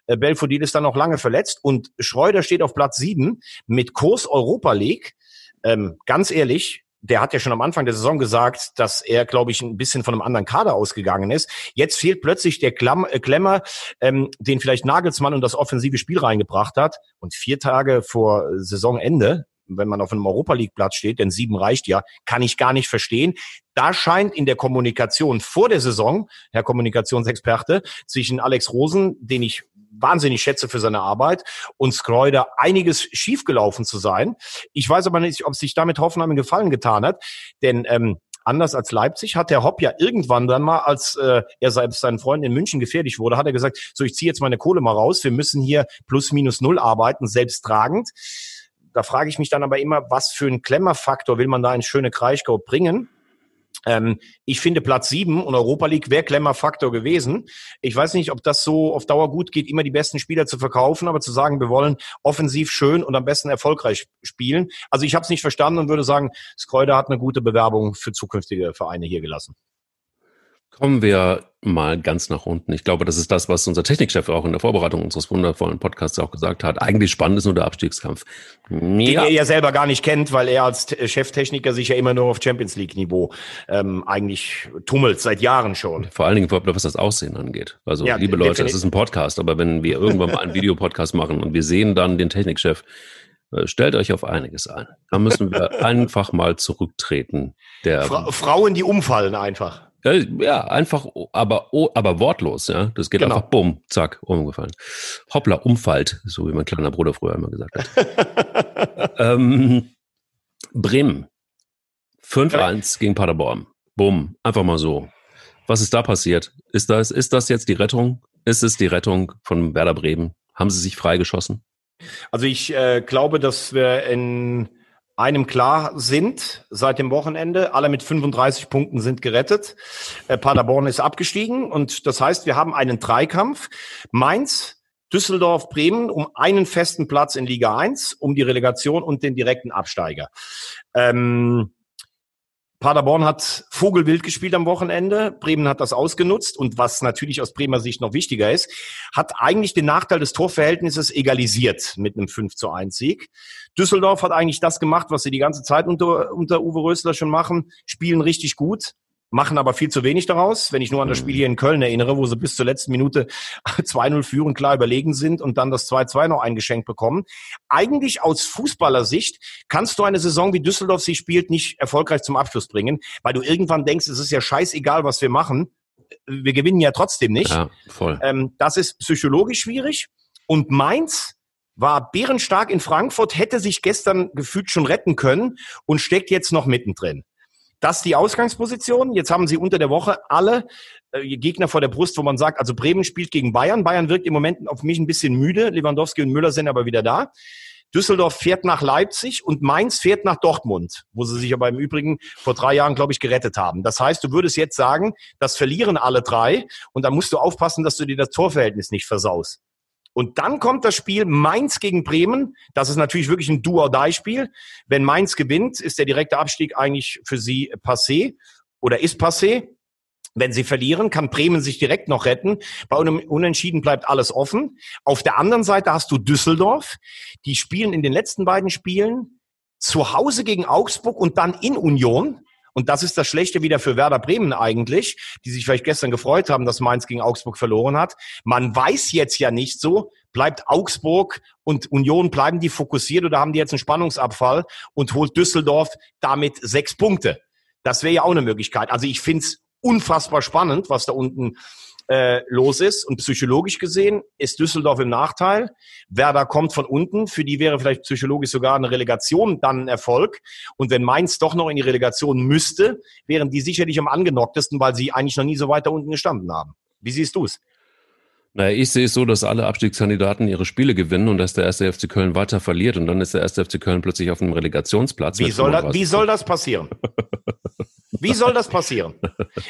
Äh, Belfodil ist dann noch lange verletzt und Schreuder steht auf Platz sieben mit Kurs Europa League. Ähm, ganz ehrlich, der hat ja schon am Anfang der Saison gesagt, dass er, glaube ich, ein bisschen von einem anderen Kader ausgegangen ist. Jetzt fehlt plötzlich der Klamm, äh, Klemmer, ähm, den vielleicht Nagelsmann und das offensive Spiel reingebracht hat. Und vier Tage vor Saisonende, wenn man auf einem Europa League Platz steht, denn sieben reicht ja, kann ich gar nicht verstehen. Da scheint in der Kommunikation vor der Saison, Herr Kommunikationsexperte, zwischen Alex Rosen, den ich wahnsinnig schätze für seine Arbeit und Skreuder einiges schiefgelaufen zu sein. Ich weiß aber nicht, ob sich damit Hoffenheim Gefallen getan hat, denn ähm, anders als Leipzig, hat der Hopp ja irgendwann dann mal, als äh, er selbst seinen Freunden in München gefährlich wurde, hat er gesagt, so ich ziehe jetzt meine Kohle mal raus, wir müssen hier plus minus null arbeiten, selbsttragend. Da frage ich mich dann aber immer, was für einen Klemmerfaktor will man da ins schöne Kraichgau bringen? Ähm, ich finde Platz sieben und Europa League wäre Klemmerfaktor gewesen. Ich weiß nicht, ob das so auf Dauer gut geht, immer die besten Spieler zu verkaufen, aber zu sagen, wir wollen offensiv schön und am besten erfolgreich spielen. Also ich habe es nicht verstanden und würde sagen, Skreuder hat eine gute Bewerbung für zukünftige Vereine hier gelassen. Kommen wir mal ganz nach unten. Ich glaube, das ist das, was unser Technikchef auch in der Vorbereitung unseres wundervollen Podcasts auch gesagt hat. Eigentlich spannend ist nur der Abstiegskampf. Ja. Den er ja selber gar nicht kennt, weil er als Cheftechniker sich ja immer nur auf Champions League Niveau ähm, eigentlich tummelt, seit Jahren schon. Vor allen Dingen, was das Aussehen angeht. Also, ja, liebe Leute, es ist ein Podcast, aber wenn wir irgendwann mal einen Videopodcast machen und wir sehen dann den Technikchef, äh, stellt euch auf einiges ein. Da müssen wir einfach mal zurücktreten. Der, Fra Frauen, die umfallen einfach. Ja, einfach, aber, aber wortlos, ja. Das geht genau. einfach bumm, zack, umgefallen. Hoppla, umfallt, so wie mein kleiner Bruder früher immer gesagt hat. ähm, Bremen. 5-1 gegen Paderborn. Bumm, einfach mal so. Was ist da passiert? Ist das, ist das jetzt die Rettung? Ist es die Rettung von Werder Bremen? Haben sie sich freigeschossen? Also ich äh, glaube, dass wir in einem klar sind seit dem Wochenende. Alle mit 35 Punkten sind gerettet. Äh, Paderborn ist abgestiegen und das heißt, wir haben einen Dreikampf. Mainz, Düsseldorf, Bremen um einen festen Platz in Liga 1, um die Relegation und den direkten Absteiger. Ähm, Paderborn hat Vogelwild gespielt am Wochenende. Bremen hat das ausgenutzt. Und was natürlich aus Bremer Sicht noch wichtiger ist, hat eigentlich den Nachteil des Torverhältnisses egalisiert mit einem 5 zu 1 Sieg. Düsseldorf hat eigentlich das gemacht, was sie die ganze Zeit unter, unter Uwe Rösler schon machen. Spielen richtig gut, machen aber viel zu wenig daraus. Wenn ich nur an das Spiel hier in Köln erinnere, wo sie bis zur letzten Minute 2-0 führen, klar überlegen sind und dann das 2-2 noch eingeschenkt bekommen. Eigentlich aus Fußballersicht kannst du eine Saison, wie Düsseldorf sie spielt, nicht erfolgreich zum Abschluss bringen, weil du irgendwann denkst, es ist ja scheißegal, was wir machen. Wir gewinnen ja trotzdem nicht. Ja, voll. Ähm, das ist psychologisch schwierig. Und Mainz war bärenstark in Frankfurt, hätte sich gestern gefühlt schon retten können und steckt jetzt noch mittendrin. Das die Ausgangsposition. Jetzt haben sie unter der Woche alle äh, Gegner vor der Brust, wo man sagt, also Bremen spielt gegen Bayern. Bayern wirkt im Moment auf mich ein bisschen müde. Lewandowski und Müller sind aber wieder da. Düsseldorf fährt nach Leipzig und Mainz fährt nach Dortmund, wo sie sich aber im Übrigen vor drei Jahren, glaube ich, gerettet haben. Das heißt, du würdest jetzt sagen, das verlieren alle drei und da musst du aufpassen, dass du dir das Torverhältnis nicht versaust. Und dann kommt das Spiel Mainz gegen Bremen. Das ist natürlich wirklich ein Do-or-Die-Spiel. Wenn Mainz gewinnt, ist der direkte Abstieg eigentlich für sie passé oder ist passé. Wenn sie verlieren, kann Bremen sich direkt noch retten. Bei einem Unentschieden bleibt alles offen. Auf der anderen Seite hast du Düsseldorf. Die spielen in den letzten beiden Spielen zu Hause gegen Augsburg und dann in Union. Und das ist das Schlechte wieder für Werder Bremen eigentlich, die sich vielleicht gestern gefreut haben, dass Mainz gegen Augsburg verloren hat. Man weiß jetzt ja nicht so, bleibt Augsburg und Union, bleiben die fokussiert oder haben die jetzt einen Spannungsabfall und holt Düsseldorf damit sechs Punkte. Das wäre ja auch eine Möglichkeit. Also ich finde es unfassbar spannend, was da unten äh, los ist. Und psychologisch gesehen ist Düsseldorf im Nachteil. Werder kommt von unten. Für die wäre vielleicht psychologisch sogar eine Relegation dann ein Erfolg. Und wenn Mainz doch noch in die Relegation müsste, wären die sicherlich am angenocktesten, weil sie eigentlich noch nie so weit da unten gestanden haben. Wie siehst du es? Naja, ich sehe es so, dass alle Abstiegskandidaten ihre Spiele gewinnen und dass der erste FC Köln weiter verliert und dann ist der erste FC Köln plötzlich auf einem Relegationsplatz. Wie, soll, das, wie soll das passieren? Wie soll das passieren?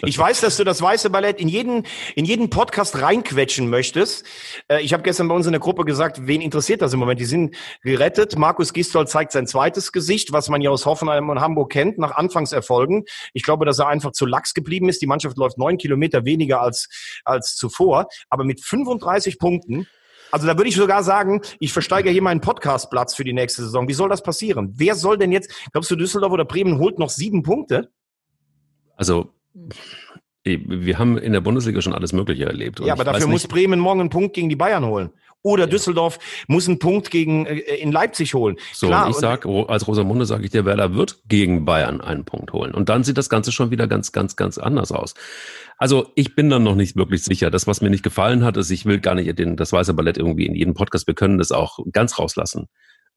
Ich weiß, dass du das weiße Ballett in jeden, in jeden Podcast reinquetschen möchtest. Äh, ich habe gestern bei uns in der Gruppe gesagt, wen interessiert das im Moment? Die sind gerettet. Markus Gistol zeigt sein zweites Gesicht, was man ja aus Hoffenheim und Hamburg kennt, nach Anfangserfolgen. Ich glaube, dass er einfach zu lax geblieben ist. Die Mannschaft läuft neun Kilometer weniger als, als zuvor. Aber mit 35 Punkten also da würde ich sogar sagen, ich versteige hier meinen Podcastplatz für die nächste Saison. Wie soll das passieren? Wer soll denn jetzt, glaubst du, Düsseldorf oder Bremen holt noch sieben Punkte? Also wir haben in der Bundesliga schon alles Mögliche erlebt. ja, aber dafür muss Bremen morgen einen Punkt gegen die Bayern holen. Oder ja. Düsseldorf muss einen Punkt gegen äh, in Leipzig holen. So, Klar, und ich sag, als Rosamunde sage ich dir, Werder wird gegen Bayern einen Punkt holen. Und dann sieht das Ganze schon wieder ganz, ganz, ganz anders aus. Also ich bin dann noch nicht wirklich sicher. Das, was mir nicht gefallen hat, ist, ich will gar nicht den, das weiße Ballett irgendwie in jedem Podcast, wir können das auch ganz rauslassen.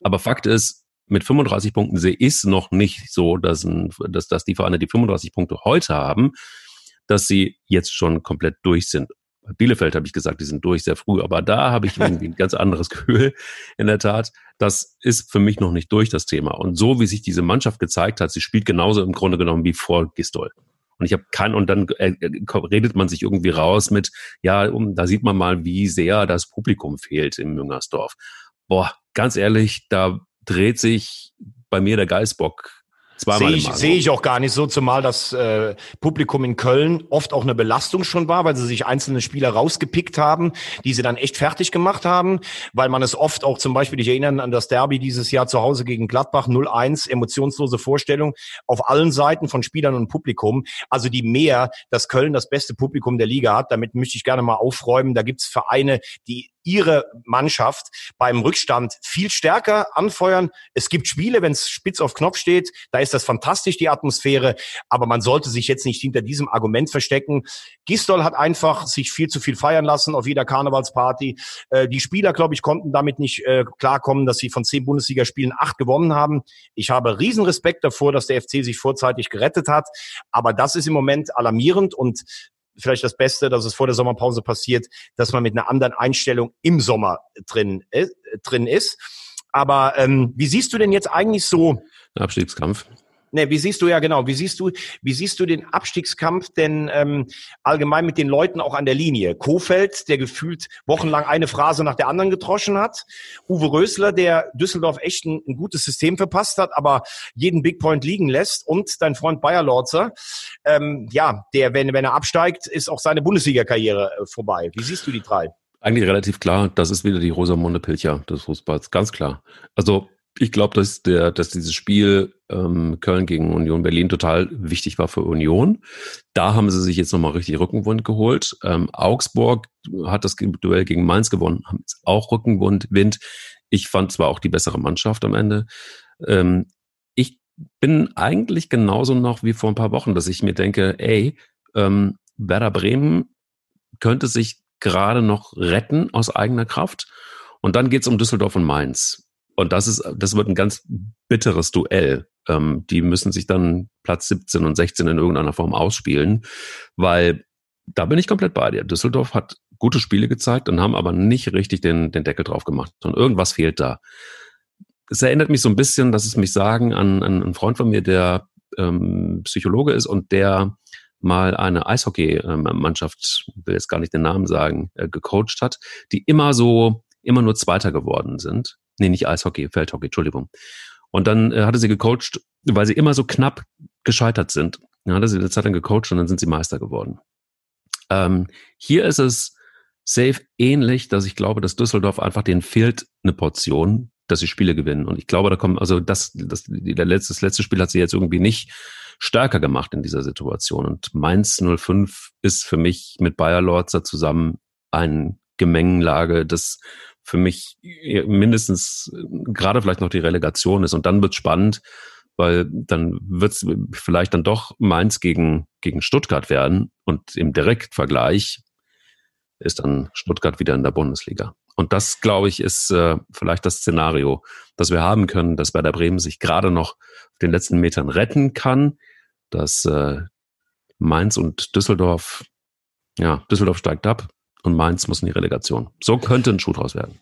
Aber Fakt ist, mit 35 Punkten sehe, ist noch nicht so, dass, ein, dass, dass die Vereine, die 35 Punkte heute haben, dass sie jetzt schon komplett durch sind. Bei Bielefeld habe ich gesagt, die sind durch sehr früh, aber da habe ich irgendwie ein ganz anderes Gefühl. In der Tat, das ist für mich noch nicht durch das Thema. Und so wie sich diese Mannschaft gezeigt hat, sie spielt genauso im Grunde genommen wie vor Gistol. Und ich habe kein, und dann äh, redet man sich irgendwie raus mit, ja, um, da sieht man mal, wie sehr das Publikum fehlt im Müngersdorf. Boah, ganz ehrlich, da dreht sich bei mir der Geißbock Sehe ich, sehe ich auch gar nicht so, zumal das äh, Publikum in Köln oft auch eine Belastung schon war, weil sie sich einzelne Spieler rausgepickt haben, die sie dann echt fertig gemacht haben, weil man es oft auch zum Beispiel, ich erinnere an das Derby dieses Jahr zu Hause gegen Gladbach 0-1, emotionslose Vorstellung auf allen Seiten von Spielern und Publikum. Also die mehr, dass Köln das beste Publikum der Liga hat, damit möchte ich gerne mal aufräumen. Da gibt's Vereine, die ihre Mannschaft beim Rückstand viel stärker anfeuern. Es gibt Spiele, wenn es spitz auf Knopf steht, da ist das fantastisch, die Atmosphäre, aber man sollte sich jetzt nicht hinter diesem Argument verstecken. Gistol hat einfach sich viel zu viel feiern lassen auf jeder Karnevalsparty. Äh, die Spieler, glaube ich, konnten damit nicht äh, klarkommen, dass sie von zehn Bundesligaspielen acht gewonnen haben. Ich habe riesen Respekt davor, dass der FC sich vorzeitig gerettet hat, aber das ist im Moment alarmierend und vielleicht das Beste, dass es vor der Sommerpause passiert, dass man mit einer anderen Einstellung im Sommer drin, äh, drin ist. Aber ähm, wie siehst du denn jetzt eigentlich so Abstiegskampf? Ne, wie siehst du ja genau, wie siehst du, wie siehst du den Abstiegskampf denn ähm, allgemein mit den Leuten auch an der Linie? Kofeld, der gefühlt wochenlang eine Phrase nach der anderen getroschen hat. Uwe Rösler, der Düsseldorf echt ein, ein gutes System verpasst hat, aber jeden Big Point liegen lässt. Und dein Freund Bayer Lorzer, ähm, ja, der, wenn, wenn er absteigt, ist auch seine Bundesliga-Karriere äh, vorbei. Wie siehst du die drei? Eigentlich relativ klar, das ist wieder die Rosamunde Pilcher des Fußballs, ganz klar. Also ich glaube, dass der, dass dieses Spiel ähm, Köln gegen Union Berlin total wichtig war für Union. Da haben sie sich jetzt nochmal richtig Rückenwund geholt. Ähm, Augsburg hat das Duell gegen Mainz gewonnen, haben jetzt auch Rückenwund. Wind. Ich fand zwar auch die bessere Mannschaft am Ende. Ähm, ich bin eigentlich genauso noch wie vor ein paar Wochen, dass ich mir denke, ey, ähm, Werder Bremen könnte sich gerade noch retten aus eigener Kraft. Und dann geht's um Düsseldorf und Mainz. Und das ist, das wird ein ganz bitteres Duell. Ähm, die müssen sich dann Platz 17 und 16 in irgendeiner Form ausspielen, weil da bin ich komplett bei dir. Düsseldorf hat gute Spiele gezeigt und haben aber nicht richtig den, den Deckel drauf gemacht. Und irgendwas fehlt da. Es erinnert mich so ein bisschen, dass es mich sagen, an, an einen Freund von mir, der ähm, Psychologe ist und der mal eine Eishockey-Mannschaft, will jetzt gar nicht den Namen sagen, äh, gecoacht hat, die immer so, immer nur Zweiter geworden sind nee, nicht Eishockey, Feldhockey, Entschuldigung. Und dann äh, hatte sie gecoacht, weil sie immer so knapp gescheitert sind. Dann hatte sie eine Zeit lang gecoacht und dann sind sie Meister geworden. Ähm, hier ist es safe ähnlich, dass ich glaube, dass Düsseldorf einfach denen fehlt eine Portion, dass sie Spiele gewinnen. Und ich glaube, da kommen, also das, das, der letzte, das letzte Spiel hat sie jetzt irgendwie nicht stärker gemacht in dieser Situation. Und Mainz 05 ist für mich mit Bayer Lorzer zusammen ein Gemengenlage, das für mich mindestens gerade vielleicht noch die Relegation ist. Und dann wird spannend, weil dann wird es vielleicht dann doch Mainz gegen, gegen Stuttgart werden. Und im Direktvergleich ist dann Stuttgart wieder in der Bundesliga. Und das, glaube ich, ist äh, vielleicht das Szenario, das wir haben können, dass bei der Bremen sich gerade noch auf den letzten Metern retten kann, dass äh, Mainz und Düsseldorf, ja, Düsseldorf steigt ab, und Mainz muss in die Relegation. So könnte ein Schuh draus werden.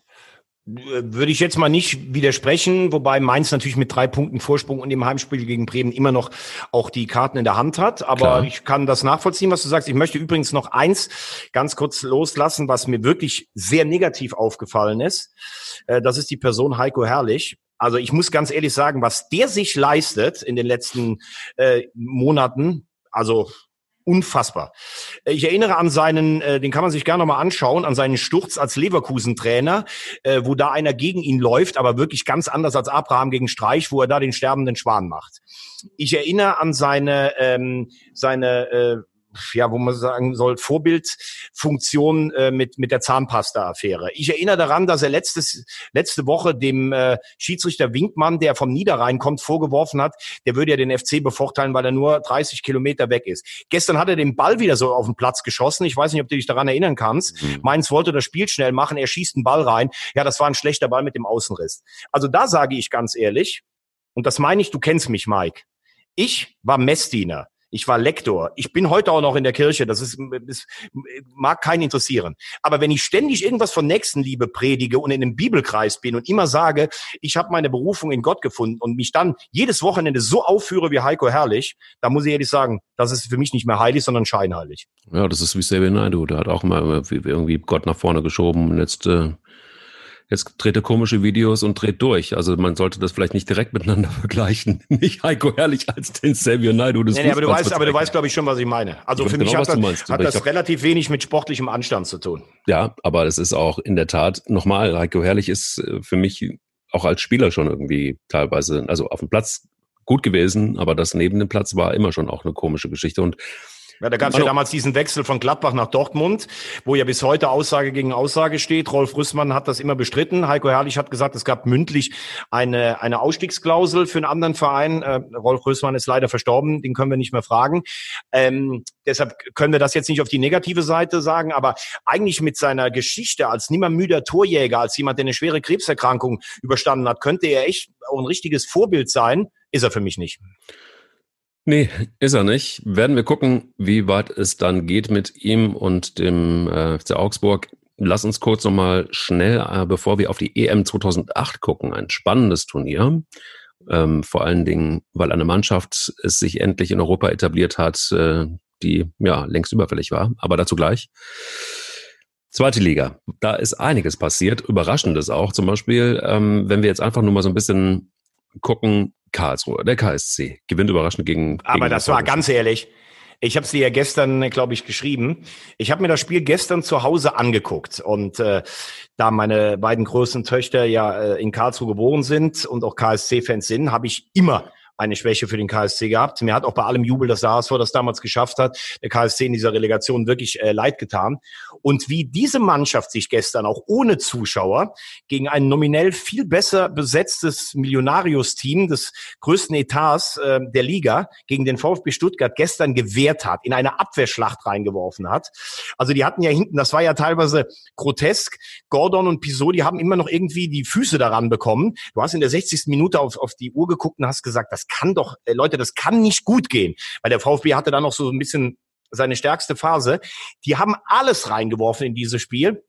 Würde ich jetzt mal nicht widersprechen, wobei Mainz natürlich mit drei Punkten Vorsprung und im Heimspiel gegen Bremen immer noch auch die Karten in der Hand hat. Aber Klar. ich kann das nachvollziehen, was du sagst. Ich möchte übrigens noch eins ganz kurz loslassen, was mir wirklich sehr negativ aufgefallen ist. Äh, das ist die Person Heiko Herrlich. Also ich muss ganz ehrlich sagen, was der sich leistet in den letzten äh, Monaten, also unfassbar. Ich erinnere an seinen, äh, den kann man sich gerne nochmal anschauen, an seinen Sturz als Leverkusen-Trainer, äh, wo da einer gegen ihn läuft, aber wirklich ganz anders als Abraham gegen Streich, wo er da den sterbenden Schwan macht. Ich erinnere an seine, ähm, seine äh, ja, wo man sagen soll, Vorbildfunktion äh, mit, mit der Zahnpasta-Affäre. Ich erinnere daran, dass er letztes, letzte Woche dem äh, Schiedsrichter Winkmann, der vom Niederrhein kommt, vorgeworfen hat, der würde ja den FC bevorteilen, weil er nur 30 Kilometer weg ist. Gestern hat er den Ball wieder so auf den Platz geschossen. Ich weiß nicht, ob du dich daran erinnern kannst. Mhm. Mainz wollte das Spiel schnell machen, er schießt einen Ball rein. Ja, das war ein schlechter Ball mit dem Außenriss. Also da sage ich ganz ehrlich, und das meine ich, du kennst mich, Mike. Ich war Messdiener. Ich war Lektor. Ich bin heute auch noch in der Kirche. Das ist, das mag keinen interessieren. Aber wenn ich ständig irgendwas von Nächstenliebe predige und in einem Bibelkreis bin und immer sage, ich habe meine Berufung in Gott gefunden und mich dann jedes Wochenende so aufführe wie Heiko Herrlich, da muss ich ehrlich sagen, das ist für mich nicht mehr heilig, sondern scheinheilig. Ja, das ist wie Xavier Naidoo. Der hat auch mal irgendwie Gott nach vorne geschoben und jetzt äh, jetzt dreht er komische Videos und dreht durch. Also man sollte das vielleicht nicht direkt miteinander vergleichen. Nicht Heiko Herrlich als den Xavier Naidoo des nee, nee, aber du weißt, aber du weißt, glaube ich, schon, was ich meine. Also für mich genau, hat, das, meinst, hat das relativ wenig mit sportlichem Anstand zu tun. Ja, aber es ist auch in der Tat, nochmal, Heiko Herrlich ist äh, für mich auch als Spieler schon irgendwie teilweise, also auf dem Platz gut gewesen, aber das neben dem Platz war immer schon auch eine komische Geschichte und ja, da gab es ja damals diesen Wechsel von Gladbach nach Dortmund, wo ja bis heute Aussage gegen Aussage steht. Rolf Rüssmann hat das immer bestritten. Heiko Herrlich hat gesagt, es gab mündlich eine, eine Ausstiegsklausel für einen anderen Verein. Äh, Rolf Rüssmann ist leider verstorben, den können wir nicht mehr fragen. Ähm, deshalb können wir das jetzt nicht auf die negative Seite sagen, aber eigentlich mit seiner Geschichte als nimmermüder Torjäger, als jemand, der eine schwere Krebserkrankung überstanden hat, könnte er echt auch ein richtiges Vorbild sein. Ist er für mich nicht. Nee, ist er nicht. Werden wir gucken, wie weit es dann geht mit ihm und dem äh, FC Augsburg. Lass uns kurz nochmal schnell, äh, bevor wir auf die EM 2008 gucken, ein spannendes Turnier. Ähm, vor allen Dingen, weil eine Mannschaft es sich endlich in Europa etabliert hat, äh, die ja längst überfällig war, aber dazu gleich. Zweite Liga, da ist einiges passiert, überraschendes auch. Zum Beispiel, ähm, wenn wir jetzt einfach nur mal so ein bisschen gucken, Karlsruhe, der KSC, gewinnt überraschend gegen. Aber gegen das war ganz ehrlich. Ich habe es dir ja gestern, glaube ich, geschrieben. Ich habe mir das Spiel gestern zu Hause angeguckt und äh, da meine beiden größten Töchter ja äh, in Karlsruhe geboren sind und auch KSC-Fans sind, habe ich immer eine Schwäche für den KSC gehabt. Mir hat auch bei allem Jubel, dass HSV das damals geschafft hat, der KSC in dieser Relegation wirklich äh, leid getan. Und wie diese Mannschaft sich gestern auch ohne Zuschauer gegen ein nominell viel besser besetztes Millionarius-Team des größten Etats äh, der Liga gegen den VfB Stuttgart gestern gewehrt hat, in eine Abwehrschlacht reingeworfen hat. Also die hatten ja hinten, das war ja teilweise grotesk. Gordon und Pisot, die haben immer noch irgendwie die Füße daran bekommen. Du hast in der 60. Minute auf, auf die Uhr geguckt und hast gesagt, das kann doch, äh, Leute, das kann nicht gut gehen. Weil der VfB hatte dann noch so ein bisschen seine stärkste Phase. Die haben alles reingeworfen in dieses Spiel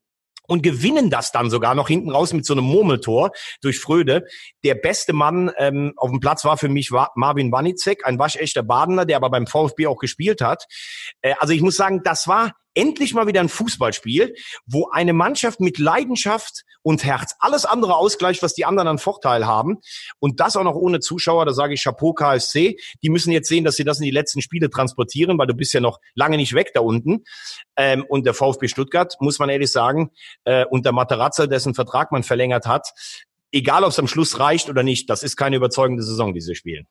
und gewinnen das dann sogar noch hinten raus mit so einem Murmeltor durch Fröde. Der beste Mann ähm, auf dem Platz war für mich Marvin Wanicek, ein waschechter Badener, der aber beim VfB auch gespielt hat. Äh, also ich muss sagen, das war endlich mal wieder ein Fußballspiel, wo eine Mannschaft mit Leidenschaft und Herz alles andere ausgleicht, was die anderen an Vorteil haben. Und das auch noch ohne Zuschauer, da sage ich Chapeau KSC. Die müssen jetzt sehen, dass sie das in die letzten Spiele transportieren, weil du bist ja noch lange nicht weg da unten. Ähm, und der VfB Stuttgart, muss man ehrlich sagen, äh, unter Materazza, dessen Vertrag man verlängert hat, egal ob es am Schluss reicht oder nicht, das ist keine überzeugende Saison, diese Spiele.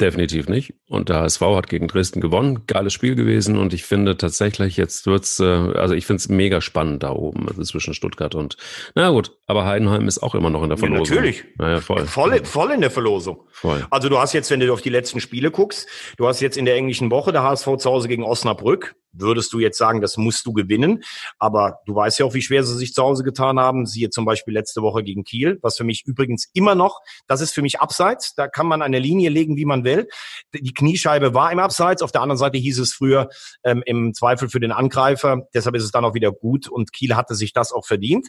Definitiv nicht. Und der HSV hat gegen Dresden gewonnen. Geiles Spiel gewesen. Und ich finde tatsächlich, jetzt wird's, äh, also ich finde es mega spannend da oben, also zwischen Stuttgart und, na gut, aber Heidenheim ist auch immer noch in der Verlosung. Ja, natürlich. Naja, voll. Voll, voll in der Verlosung. Voll. Also du hast jetzt, wenn du auf die letzten Spiele guckst, du hast jetzt in der englischen Woche der HSV zu Hause gegen Osnabrück würdest du jetzt sagen, das musst du gewinnen. Aber du weißt ja auch, wie schwer sie sich zu Hause getan haben. Siehe zum Beispiel letzte Woche gegen Kiel, was für mich übrigens immer noch, das ist für mich abseits. Da kann man eine Linie legen, wie man will. Die Kniescheibe war im Abseits. Auf der anderen Seite hieß es früher ähm, im Zweifel für den Angreifer. Deshalb ist es dann auch wieder gut und Kiel hatte sich das auch verdient.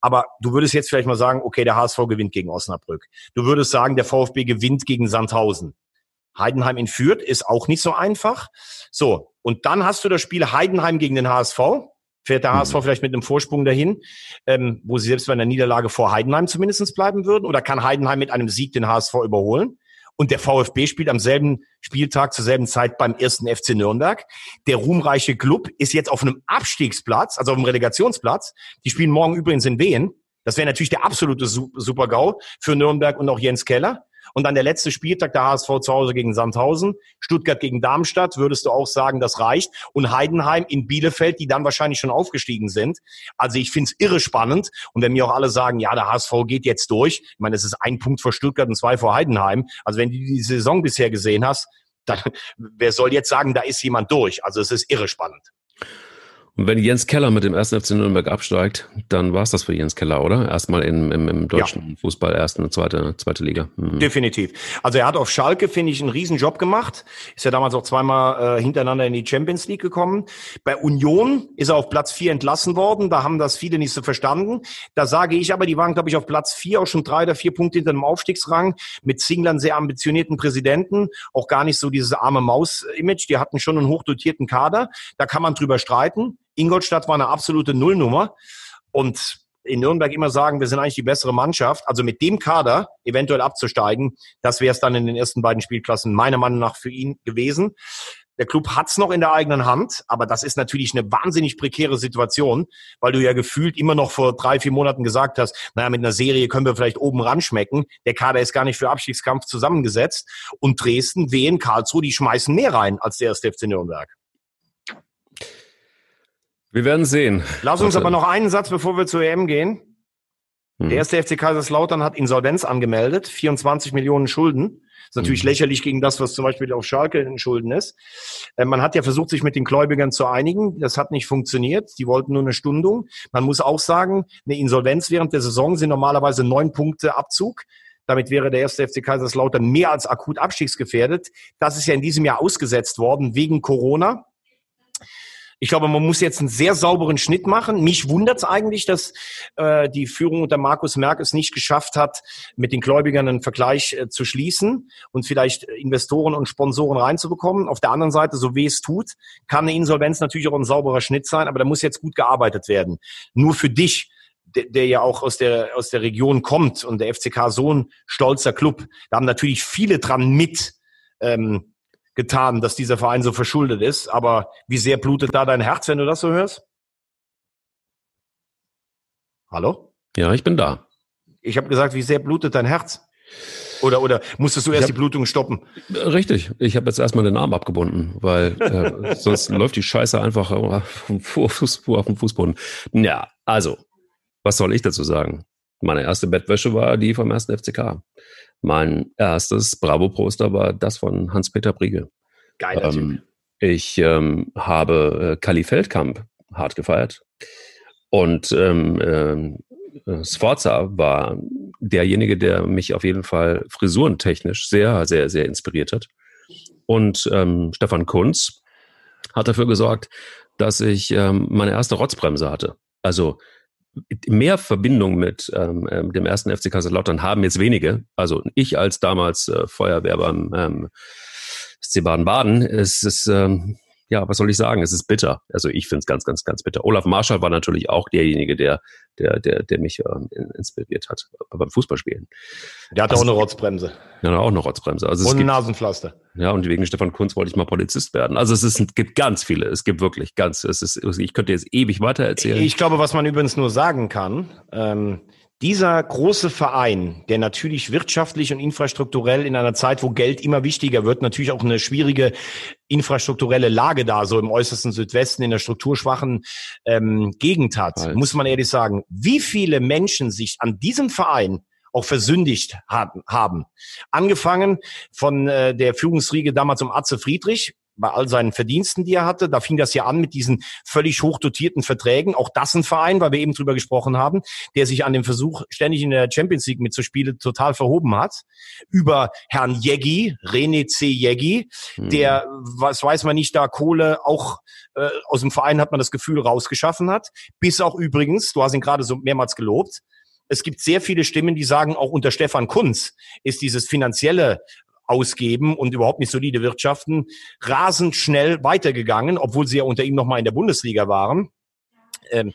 Aber du würdest jetzt vielleicht mal sagen, okay, der HSV gewinnt gegen Osnabrück. Du würdest sagen, der VfB gewinnt gegen Sandhausen. Heidenheim in Fürth ist auch nicht so einfach. So, und dann hast du das Spiel Heidenheim gegen den HSV. Fährt der HSV mhm. vielleicht mit einem Vorsprung dahin, ähm, wo sie selbst bei einer Niederlage vor Heidenheim zumindest bleiben würden? Oder kann Heidenheim mit einem Sieg den HSV überholen? Und der VfB spielt am selben Spieltag zur selben Zeit beim ersten FC Nürnberg. Der ruhmreiche Club ist jetzt auf einem Abstiegsplatz, also auf einem Relegationsplatz. Die spielen morgen übrigens in Wien. Das wäre natürlich der absolute Super-GAU für Nürnberg und auch Jens Keller. Und dann der letzte Spieltag der HSV zu Hause gegen Sandhausen, Stuttgart gegen Darmstadt, würdest du auch sagen, das reicht. Und Heidenheim in Bielefeld, die dann wahrscheinlich schon aufgestiegen sind. Also ich finde es irre spannend. Und wenn mir auch alle sagen, ja, der HSV geht jetzt durch, ich meine, es ist ein Punkt vor Stuttgart und zwei vor Heidenheim. Also wenn du die Saison bisher gesehen hast, dann wer soll jetzt sagen, da ist jemand durch? Also es ist irre spannend. Und wenn Jens Keller mit dem ersten FC Nürnberg absteigt, dann war es das für Jens Keller, oder? Erstmal in, im, im deutschen ja. Fußball, erste und zweite, zweite Liga. Mhm. Definitiv. Also er hat auf Schalke, finde ich, einen riesen Job gemacht. Ist ja damals auch zweimal äh, hintereinander in die Champions League gekommen. Bei Union ist er auf Platz vier entlassen worden. Da haben das viele nicht so verstanden. Da sage ich aber, die waren, glaube ich, auf Platz vier, auch schon drei oder vier Punkte hinter dem Aufstiegsrang. Mit Zinglern sehr ambitionierten Präsidenten. Auch gar nicht so dieses arme Maus-Image. Die hatten schon einen hochdotierten Kader. Da kann man drüber streiten. Ingolstadt war eine absolute Nullnummer. Und in Nürnberg immer sagen, wir sind eigentlich die bessere Mannschaft. Also mit dem Kader eventuell abzusteigen, das wäre es dann in den ersten beiden Spielklassen meiner Meinung nach für ihn gewesen. Der Club hat's noch in der eigenen Hand, aber das ist natürlich eine wahnsinnig prekäre Situation, weil du ja gefühlt immer noch vor drei, vier Monaten gesagt hast, naja, mit einer Serie können wir vielleicht oben ran schmecken. Der Kader ist gar nicht für Abstiegskampf zusammengesetzt. Und Dresden, Wien, Karlsruhe, die schmeißen mehr rein als der erste FC Nürnberg. Wir werden sehen. Lass uns aber noch einen Satz, bevor wir zur EM gehen. Hm. Der erste FC Kaiserslautern hat Insolvenz angemeldet, 24 Millionen Schulden. ist natürlich mhm. lächerlich gegen das, was zum Beispiel auf Schalke in Schulden ist. Äh, man hat ja versucht, sich mit den Gläubigern zu einigen. Das hat nicht funktioniert. Die wollten nur eine Stundung. Man muss auch sagen, eine Insolvenz während der Saison sind normalerweise neun Punkte Abzug. Damit wäre der erste FC Kaiserslautern mehr als akut abstiegsgefährdet. Das ist ja in diesem Jahr ausgesetzt worden wegen Corona. Ich glaube, man muss jetzt einen sehr sauberen Schnitt machen. Mich wundert es eigentlich, dass äh, die Führung unter Markus Merck es nicht geschafft hat, mit den Gläubigern einen Vergleich äh, zu schließen und vielleicht Investoren und Sponsoren reinzubekommen. Auf der anderen Seite, so wie es tut, kann eine Insolvenz natürlich auch ein sauberer Schnitt sein, aber da muss jetzt gut gearbeitet werden. Nur für dich der, der ja auch aus der, aus der Region kommt und der FCK so ein stolzer Club. Da haben natürlich viele dran mit ähm, getan, dass dieser Verein so verschuldet ist. Aber wie sehr blutet da dein Herz, wenn du das so hörst? Hallo? Ja, ich bin da. Ich habe gesagt, wie sehr blutet dein Herz? Oder, oder musstest du erst hab, die Blutung stoppen? Richtig. Ich habe jetzt erstmal den Arm abgebunden, weil äh, sonst läuft die Scheiße einfach auf dem Fußboden. Ja, also, was soll ich dazu sagen? Meine erste Bettwäsche war die vom ersten FCK. Mein erstes Bravo-Poster war das von Hans-Peter Briegel. Geiler ähm, Ich ähm, habe äh, Kali Feldkamp hart gefeiert. Und ähm, äh, Sforza war derjenige, der mich auf jeden Fall frisurentechnisch sehr, sehr, sehr inspiriert hat. Und ähm, Stefan Kunz hat dafür gesorgt, dass ich ähm, meine erste Rotzbremse hatte. Also mehr Verbindung mit ähm, ähm dem ersten FC Kaiserslautern haben jetzt wenige. Also ich als damals äh, Feuerwehr beim ähm, SC Baden-Baden, es ist, ähm, ja, was soll ich sagen? Es ist bitter. Also ich finde es ganz, ganz, ganz bitter. Olaf Marschall war natürlich auch derjenige, der, der, der, der mich ähm, inspiriert hat beim Fußballspielen. Der hatte also, auch eine Rotzbremse. Ja, auch eine Rotzbremse. Also und ein Nasenpflaster. Ja, und wegen Stefan Kunz wollte ich mal Polizist werden. Also es, ist, es gibt ganz viele. Es gibt wirklich ganz. Es ist, ich könnte jetzt ewig weiter erzählen. Ich glaube, was man übrigens nur sagen kann, ähm, dieser große Verein, der natürlich wirtschaftlich und infrastrukturell in einer Zeit, wo Geld immer wichtiger wird, natürlich auch eine schwierige infrastrukturelle Lage da, so im äußersten Südwesten, in der strukturschwachen ähm, Gegend hat, halt. muss man ehrlich sagen, wie viele Menschen sich an diesem Verein auch versündigt haben. Angefangen von äh, der Führungsriege damals um Atze Friedrich, bei all seinen Verdiensten, die er hatte. Da fing das ja an mit diesen völlig hochdotierten Verträgen. Auch das ein Verein, weil wir eben drüber gesprochen haben, der sich an dem Versuch, ständig in der Champions League mitzuspielen, total verhoben hat. Über Herrn Jeggi, René C. Jeggi, mhm. der, was weiß man nicht, da Kohle auch äh, aus dem Verein hat man das Gefühl rausgeschaffen hat. Bis auch übrigens, du hast ihn gerade so mehrmals gelobt, es gibt sehr viele Stimmen, die sagen, auch unter Stefan Kunz ist dieses finanzielle ausgeben und überhaupt nicht solide wirtschaften, rasend schnell weitergegangen, obwohl sie ja unter ihm noch mal in der Bundesliga waren. Ähm, äh,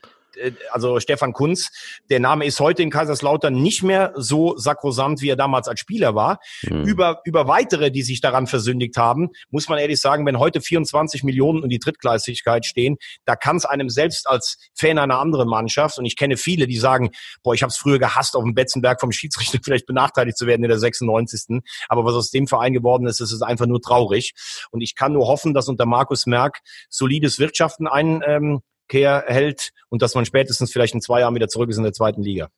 also Stefan Kunz, der Name ist heute in Kaiserslautern nicht mehr so sakrosant, wie er damals als Spieler war. Mhm. Über, über weitere, die sich daran versündigt haben, muss man ehrlich sagen, wenn heute 24 Millionen und die Drittklassigkeit stehen, da kann es einem selbst als Fan einer anderen Mannschaft, und ich kenne viele, die sagen, boah, ich habe es früher gehasst, auf dem Betzenberg vom Schiedsrichter vielleicht benachteiligt zu werden in der 96. Aber was aus dem Verein geworden ist, ist es einfach nur traurig. Und ich kann nur hoffen, dass unter Markus Merck solides Wirtschaften ein, ähm, Kehr hält und dass man spätestens vielleicht in zwei Jahren wieder zurück ist in der zweiten Liga.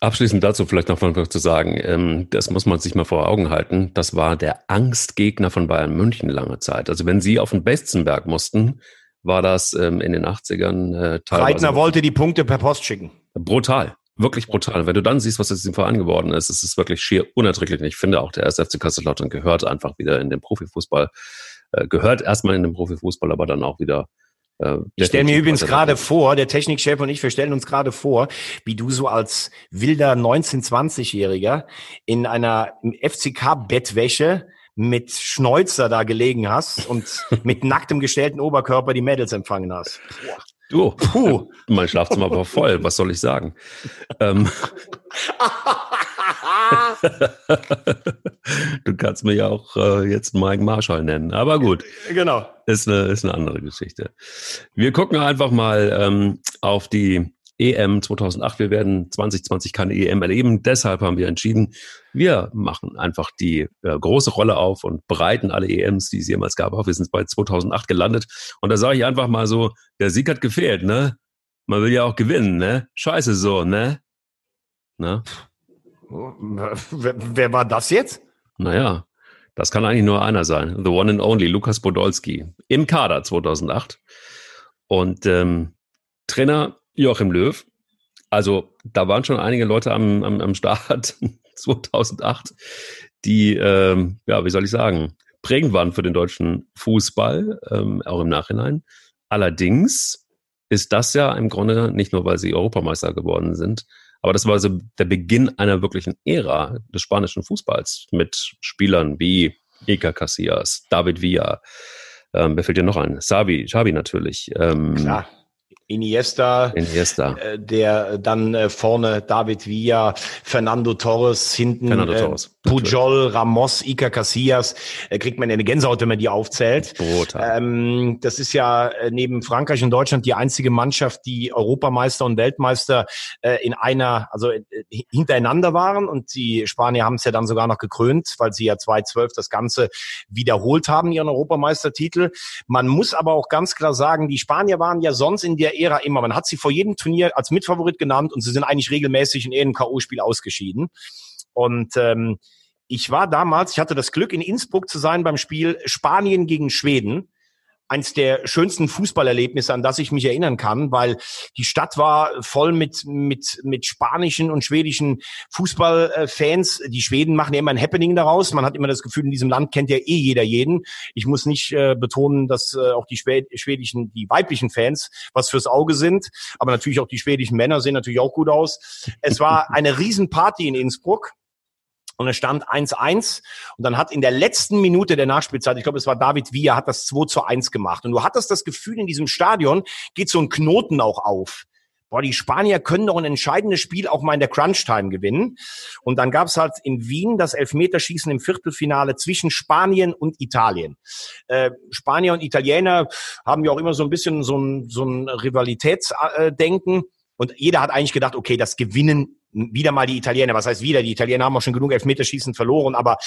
Abschließend dazu vielleicht noch mal zu sagen, ähm, das muss man sich mal vor Augen halten. Das war der Angstgegner von Bayern München lange Zeit. Also wenn sie auf den Bestenberg mussten, war das ähm, in den 80ern äh, teilweise. Reitner wollte die Punkte per Post schicken. Brutal. Wirklich brutal. Wenn du dann siehst, was jetzt im Verein geworden ist, ist es wirklich schier unerträglich. Und ich finde auch, der SFC Kaiserslautern gehört einfach wieder in den Profifußball, äh, gehört erstmal in den Profifußball, aber dann auch wieder äh, ich stelle mir übrigens gerade vor, der Technikchef und ich, wir stellen uns gerade vor, wie du so als wilder 19-, 20-Jähriger in einer FCK-Bettwäsche mit Schnäuzer da gelegen hast und mit nacktem gestellten Oberkörper die Mädels empfangen hast. Du, puh, mein Schlafzimmer war voll, was soll ich sagen? ähm, du kannst ja auch äh, jetzt Mike Marshall nennen, aber gut. Genau. Ist eine, ist eine andere Geschichte. Wir gucken einfach mal ähm, auf die EM 2008. Wir werden 2020 keine EM erleben. Deshalb haben wir entschieden, wir machen einfach die äh, große Rolle auf und bereiten alle EMs, die es jemals gab, auf. Wir sind bei 2008 gelandet. Und da sage ich einfach mal so, der Sieg hat gefehlt, ne? Man will ja auch gewinnen, ne? Scheiße so, ne? ne? Wer, wer war das jetzt? Naja, das kann eigentlich nur einer sein. The one and only, Lukas Podolski. Im Kader 2008. Und ähm, Trainer Joachim Löw. Also da waren schon einige Leute am, am, am Start 2008, die, ähm, ja, wie soll ich sagen, prägend waren für den deutschen Fußball, ähm, auch im Nachhinein. Allerdings ist das ja im Grunde nicht nur, weil sie Europameister geworden sind, aber das war so der Beginn einer wirklichen Ära des spanischen Fußballs mit Spielern wie Iker Casillas, David Villa, ähm, wer fällt dir noch ein? Xavi, Xavi natürlich. Ähm, Klar. Iniesta, Iniesta. Äh, der dann äh, vorne David Villa, Fernando Torres, hinten Fernando äh, Torres, Pujol, Ramos, Iker Casillas, kriegt man eine Gänsehaut, wenn man die aufzählt. Ähm, das ist ja neben Frankreich und Deutschland die einzige Mannschaft, die Europameister und Weltmeister in einer, also hintereinander waren und die Spanier haben es ja dann sogar noch gekrönt, weil sie ja 2012 das Ganze wiederholt haben, ihren Europameistertitel. Man muss aber auch ganz klar sagen, die Spanier waren ja sonst in der Ära immer. Man hat sie vor jedem Turnier als Mitfavorit genannt und sie sind eigentlich regelmäßig in irgendeinem K.O.-Spiel ausgeschieden. Und ähm, ich war damals, ich hatte das Glück, in Innsbruck zu sein beim Spiel Spanien gegen Schweden eins der schönsten Fußballerlebnisse, an das ich mich erinnern kann, weil die Stadt war voll mit, mit, mit spanischen und schwedischen Fußballfans. Die Schweden machen ja immer ein Happening daraus. Man hat immer das Gefühl, in diesem Land kennt ja eh jeder jeden. Ich muss nicht äh, betonen, dass äh, auch die schwedischen, die weiblichen Fans was fürs Auge sind, aber natürlich auch die schwedischen Männer sehen natürlich auch gut aus. Es war eine Riesenparty in Innsbruck und es stand 1-1 und dann hat in der letzten Minute der Nachspielzeit, ich glaube, es war David Villa, hat das 2 zu 1 gemacht. Und du hattest das Gefühl, in diesem Stadion geht so ein Knoten auch auf. Boah, die Spanier können doch ein entscheidendes Spiel auch mal in der Crunch-Time gewinnen. Und dann gab es halt in Wien das Elfmeterschießen im Viertelfinale zwischen Spanien und Italien. Äh, Spanier und Italiener haben ja auch immer so ein bisschen so ein, so ein Rivalitätsdenken. Und jeder hat eigentlich gedacht, okay, das gewinnen wieder mal die Italiener. Was heißt wieder? Die Italiener haben auch schon genug Elfmeterschießen verloren, aber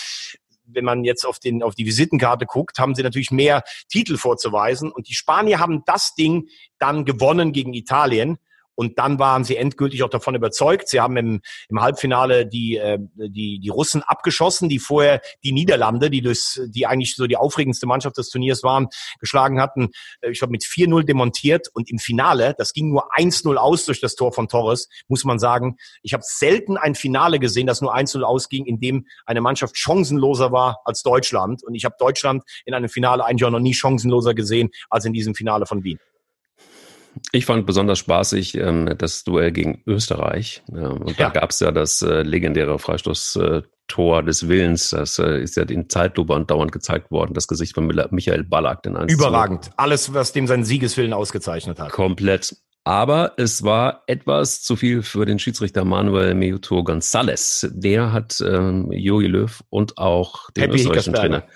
wenn man jetzt auf, den, auf die Visitenkarte guckt, haben sie natürlich mehr Titel vorzuweisen. Und die Spanier haben das Ding dann gewonnen gegen Italien. Und dann waren sie endgültig auch davon überzeugt. Sie haben im, im Halbfinale die, äh, die, die Russen abgeschossen, die vorher die Niederlande, die, das, die eigentlich so die aufregendste Mannschaft des Turniers waren, geschlagen hatten. Äh, ich glaube, mit 4-0 demontiert. Und im Finale, das ging nur 1-0 aus durch das Tor von Torres, muss man sagen. Ich habe selten ein Finale gesehen, das nur 1-0 ausging, in dem eine Mannschaft chancenloser war als Deutschland. Und ich habe Deutschland in einem Finale eigentlich auch noch nie chancenloser gesehen als in diesem Finale von Wien. Ich fand besonders spaßig ähm, das Duell gegen Österreich. Ähm, und ja. da gab es ja das äh, legendäre Freistoßtor des Willens. Das äh, ist ja in Zeitlupe und dauernd gezeigt worden. Das Gesicht von Michael Ballack. Den Überragend. Alles, was dem seinen Siegeswillen ausgezeichnet hat. Komplett. Aber es war etwas zu viel für den Schiedsrichter Manuel Meuto González. Der hat ähm, Jogi Löw und auch den Happy österreichischen Trainer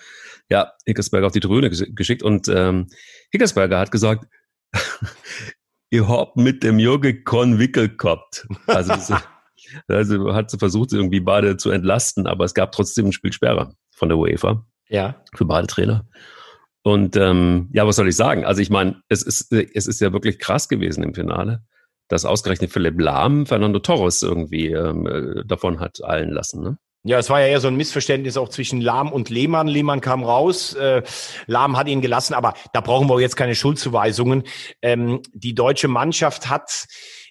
ja, Hickersberger auf die Tribüne geschickt. Und ähm, Hickersberger hat gesagt, ich hab mit dem Jürgen keinen Wickel gehabt. Also, das, also hat sie versucht, irgendwie beide zu entlasten, aber es gab trotzdem ein Spielsperre von der UEFA. Ja. Für beide Trainer. Und ähm, ja, was soll ich sagen? Also ich meine, es ist, es ist ja wirklich krass gewesen im Finale, dass ausgerechnet Philipp Lahm Fernando Torres irgendwie ähm, äh, davon hat eilen lassen. Ne? Ja, es war ja eher so ein Missverständnis auch zwischen Lahm und Lehmann. Lehmann kam raus, äh, Lahm hat ihn gelassen, aber da brauchen wir jetzt keine Schuldzuweisungen. Ähm, die deutsche Mannschaft hat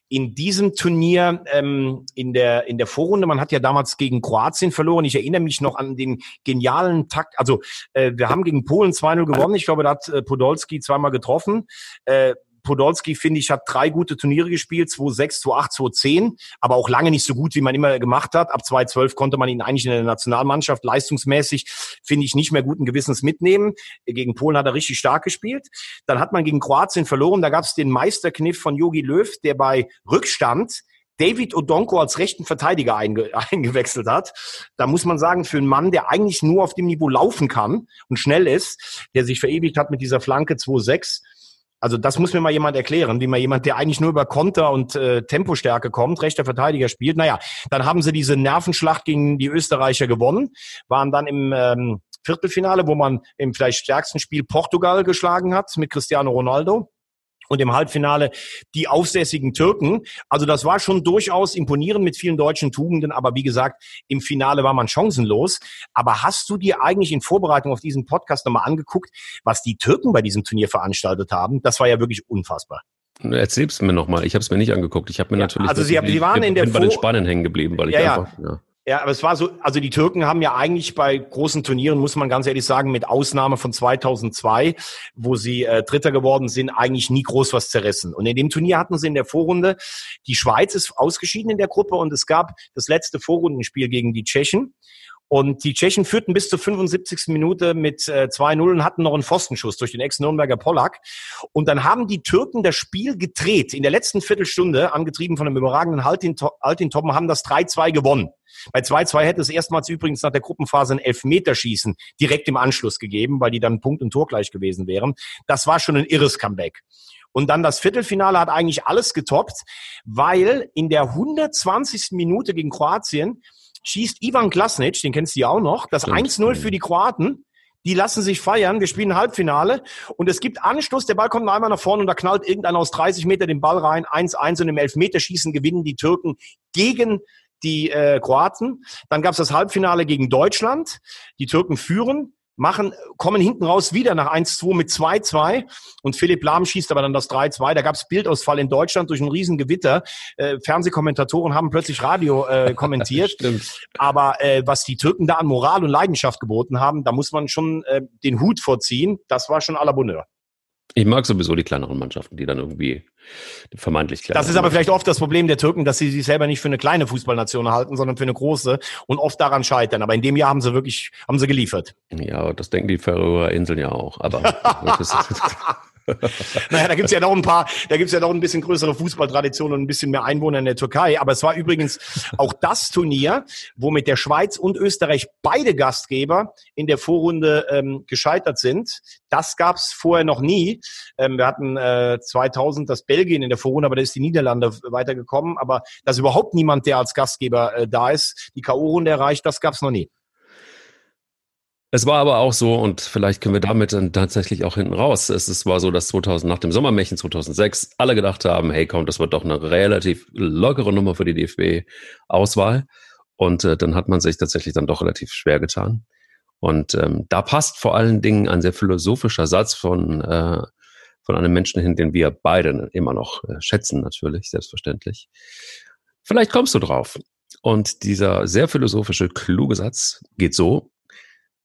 in diesem Turnier ähm, in der in der Vorrunde, man hat ja damals gegen Kroatien verloren. Ich erinnere mich noch an den genialen Takt. Also äh, wir haben gegen Polen 2-0 gewonnen. Ich glaube, da hat äh, Podolski zweimal getroffen. Äh, Podolski, finde ich, hat drei gute Turniere gespielt, 2-6, 2-8, 2-10, aber auch lange nicht so gut, wie man immer gemacht hat. Ab 2-12 konnte man ihn eigentlich in der Nationalmannschaft leistungsmäßig, finde ich, nicht mehr guten Gewissens mitnehmen. Gegen Polen hat er richtig stark gespielt. Dann hat man gegen Kroatien verloren. Da gab es den Meisterkniff von Jogi Löw, der bei Rückstand David Odonko als rechten Verteidiger einge eingewechselt hat. Da muss man sagen, für einen Mann, der eigentlich nur auf dem Niveau laufen kann und schnell ist, der sich verewigt hat mit dieser Flanke 2-6, also das muss mir mal jemand erklären, wie man jemand, der eigentlich nur über Konter und äh, Tempostärke kommt, rechter Verteidiger spielt. Naja, dann haben sie diese Nervenschlacht gegen die Österreicher gewonnen, waren dann im ähm, Viertelfinale, wo man im vielleicht stärksten Spiel Portugal geschlagen hat mit Cristiano Ronaldo und im Halbfinale die aufsässigen Türken. Also das war schon durchaus imponierend mit vielen deutschen Tugenden, aber wie gesagt, im Finale war man chancenlos. Aber hast du dir eigentlich in Vorbereitung auf diesen Podcast nochmal angeguckt, was die Türken bei diesem Turnier veranstaltet haben? Das war ja wirklich unfassbar. Erzähl's mir nochmal. Ich habe es mir nicht angeguckt. Ich habe mir ja, natürlich. Also Sie, haben, Sie waren in der bin bei den Spanien hängen geblieben, weil ich ja, einfach. Ja. Ja, aber es war so, also die Türken haben ja eigentlich bei großen Turnieren, muss man ganz ehrlich sagen, mit Ausnahme von 2002, wo sie äh, Dritter geworden sind, eigentlich nie groß was zerrissen. Und in dem Turnier hatten sie in der Vorrunde, die Schweiz ist ausgeschieden in der Gruppe und es gab das letzte Vorrundenspiel gegen die Tschechen. Und die Tschechen führten bis zur 75. Minute mit äh, 2-0 und hatten noch einen Pfostenschuss durch den Ex-Nürnberger Pollack. Und dann haben die Türken das Spiel gedreht. In der letzten Viertelstunde, angetrieben von einem überragenden Altin, Altin Toppen, haben das 3-2 gewonnen. Bei 2-2 hätte es erstmals übrigens nach der Gruppenphase ein Elfmeterschießen direkt im Anschluss gegeben, weil die dann Punkt und Tor gleich gewesen wären. Das war schon ein irres Comeback. Und dann das Viertelfinale hat eigentlich alles getoppt, weil in der 120. Minute gegen Kroatien schießt Ivan Klasnic, den kennst du ja auch noch, das 1-0 für die Kroaten. Die lassen sich feiern. Wir spielen Halbfinale und es gibt Anstoß. Der Ball kommt noch einmal nach vorne und da knallt irgendeiner aus 30 Meter den Ball rein. 1-1 und im Elfmeterschießen gewinnen die Türken gegen die äh, Kroaten. Dann gab es das Halbfinale gegen Deutschland. Die Türken führen machen, kommen hinten raus wieder nach 1-2 mit 2-2 und Philipp Lahm schießt aber dann das 3-2. Da gab es Bildausfall in Deutschland durch ein Riesengewitter. Äh, Fernsehkommentatoren haben plötzlich Radio äh, kommentiert. Aber äh, was die Türken da an Moral und Leidenschaft geboten haben, da muss man schon äh, den Hut vorziehen. Das war schon à la Bonheur. Ich mag sowieso die kleineren Mannschaften, die dann irgendwie vermeintlich klein. Das ist aber vielleicht oft das Problem der Türken, dass sie sich selber nicht für eine kleine Fußballnation halten, sondern für eine große und oft daran scheitern. Aber in dem Jahr haben sie wirklich, haben sie geliefert. Ja, das denken die Färöer Inseln ja auch. Aber naja, da gibt's ja noch ein paar, da gibt's ja noch ein bisschen größere Fußballtradition und ein bisschen mehr Einwohner in der Türkei. Aber es war übrigens auch das Turnier, wo mit der Schweiz und Österreich beide Gastgeber in der Vorrunde ähm, gescheitert sind. Das gab's vorher noch nie. Ähm, wir hatten äh, 2000 das Belgien in der Vorrunde, aber da ist die Niederlande weitergekommen. Aber dass überhaupt niemand, der als Gastgeber äh, da ist, die K.O.-Runde erreicht, das gab's noch nie. Es war aber auch so, und vielleicht können wir damit dann tatsächlich auch hinten raus. Es, es war so, dass 2000, nach dem Sommermärchen 2006 alle gedacht haben, hey komm, das wird doch eine relativ lockere Nummer für die DFB-Auswahl. Und äh, dann hat man sich tatsächlich dann doch relativ schwer getan. Und ähm, da passt vor allen Dingen ein sehr philosophischer Satz von, äh, von einem Menschen hin, den wir beide immer noch äh, schätzen, natürlich, selbstverständlich. Vielleicht kommst du drauf. Und dieser sehr philosophische, kluge Satz geht so,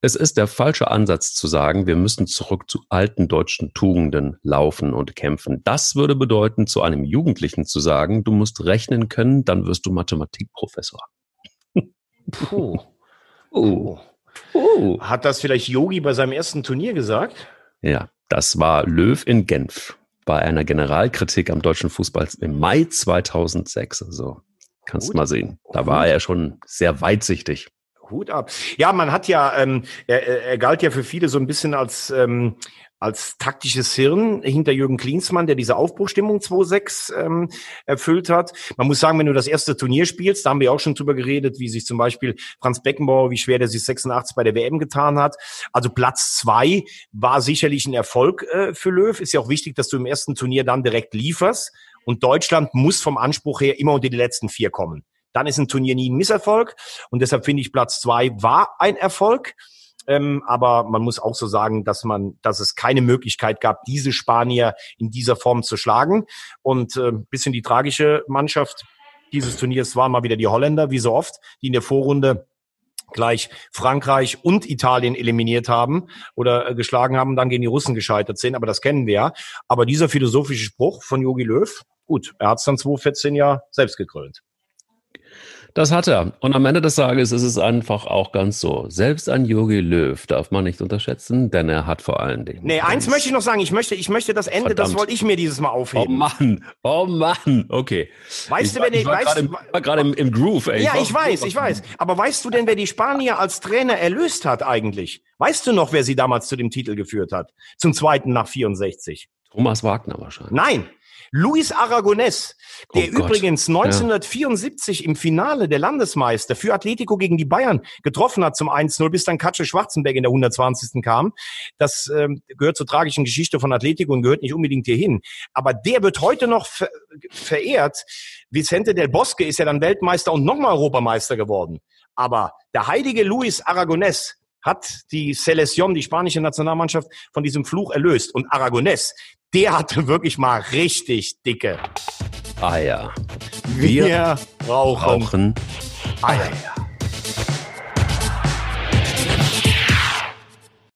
es ist der falsche Ansatz zu sagen, wir müssen zurück zu alten deutschen Tugenden laufen und kämpfen. Das würde bedeuten, zu einem Jugendlichen zu sagen, du musst rechnen können, dann wirst du Mathematikprofessor. Puh. Uh. Uh. Hat das vielleicht Yogi bei seinem ersten Turnier gesagt? Ja, das war Löw in Genf bei einer Generalkritik am deutschen Fußball im Mai 2006. Also kannst du mal sehen. Da war er schon sehr weitsichtig. Hut ab. Ja, man hat ja, ähm, er, er galt ja für viele so ein bisschen als ähm, als taktisches Hirn hinter Jürgen Klinsmann, der diese Aufbruchstimmung 2-6 ähm, erfüllt hat. Man muss sagen, wenn du das erste Turnier spielst, da haben wir auch schon drüber geredet, wie sich zum Beispiel Franz Beckenbauer, wie schwer der sich 86 bei der WM getan hat. Also Platz zwei war sicherlich ein Erfolg äh, für Löw. Ist ja auch wichtig, dass du im ersten Turnier dann direkt lieferst. Und Deutschland muss vom Anspruch her immer unter die letzten vier kommen. Dann ist ein Turnier nie ein Misserfolg. Und deshalb finde ich, Platz zwei war ein Erfolg. Ähm, aber man muss auch so sagen, dass man, dass es keine Möglichkeit gab, diese Spanier in dieser Form zu schlagen. Und äh, bisschen die tragische Mannschaft dieses Turniers waren mal wieder die Holländer, wie so oft, die in der Vorrunde gleich Frankreich und Italien eliminiert haben oder äh, geschlagen haben, dann gegen die Russen gescheitert sind. Aber das kennen wir ja. Aber dieser philosophische Spruch von Jogi Löw, gut, er hat es dann 2014 ja selbst gekrönt. Das hat er. Und am Ende des Tages ist es einfach auch ganz so. Selbst ein Yogi Löw darf man nicht unterschätzen, denn er hat vor allen Dingen. Nee, eins möchte ich noch sagen. Ich möchte, ich möchte das Ende, Verdammt. das wollte ich mir dieses Mal aufheben. Oh Mann, oh Mann, okay. Weißt ich du, wenn ich, du, war gerade im, im, Groove, ey. Ja, ich, ich weiß, ich weiß. Aber weißt du denn, wer die Spanier als Trainer erlöst hat eigentlich? Weißt du noch, wer sie damals zu dem Titel geführt hat? Zum zweiten nach 64? Thomas Wagner wahrscheinlich. Nein, Luis Aragonés, der oh übrigens 1974 ja. im Finale der Landesmeister für Atletico gegen die Bayern getroffen hat zum 1-0, bis dann Katsche Schwarzenberg in der 120. kam. Das ähm, gehört zur tragischen Geschichte von Atletico und gehört nicht unbedingt hierhin. Aber der wird heute noch ver verehrt. Vicente del Bosque ist ja dann Weltmeister und nochmal Europameister geworden. Aber der heilige Luis Aragonés, hat die Selección, die spanische Nationalmannschaft, von diesem Fluch erlöst. Und Aragonés, der hatte wirklich mal richtig dicke Eier. Wir, Wir rauchen, rauchen Eier. Eier.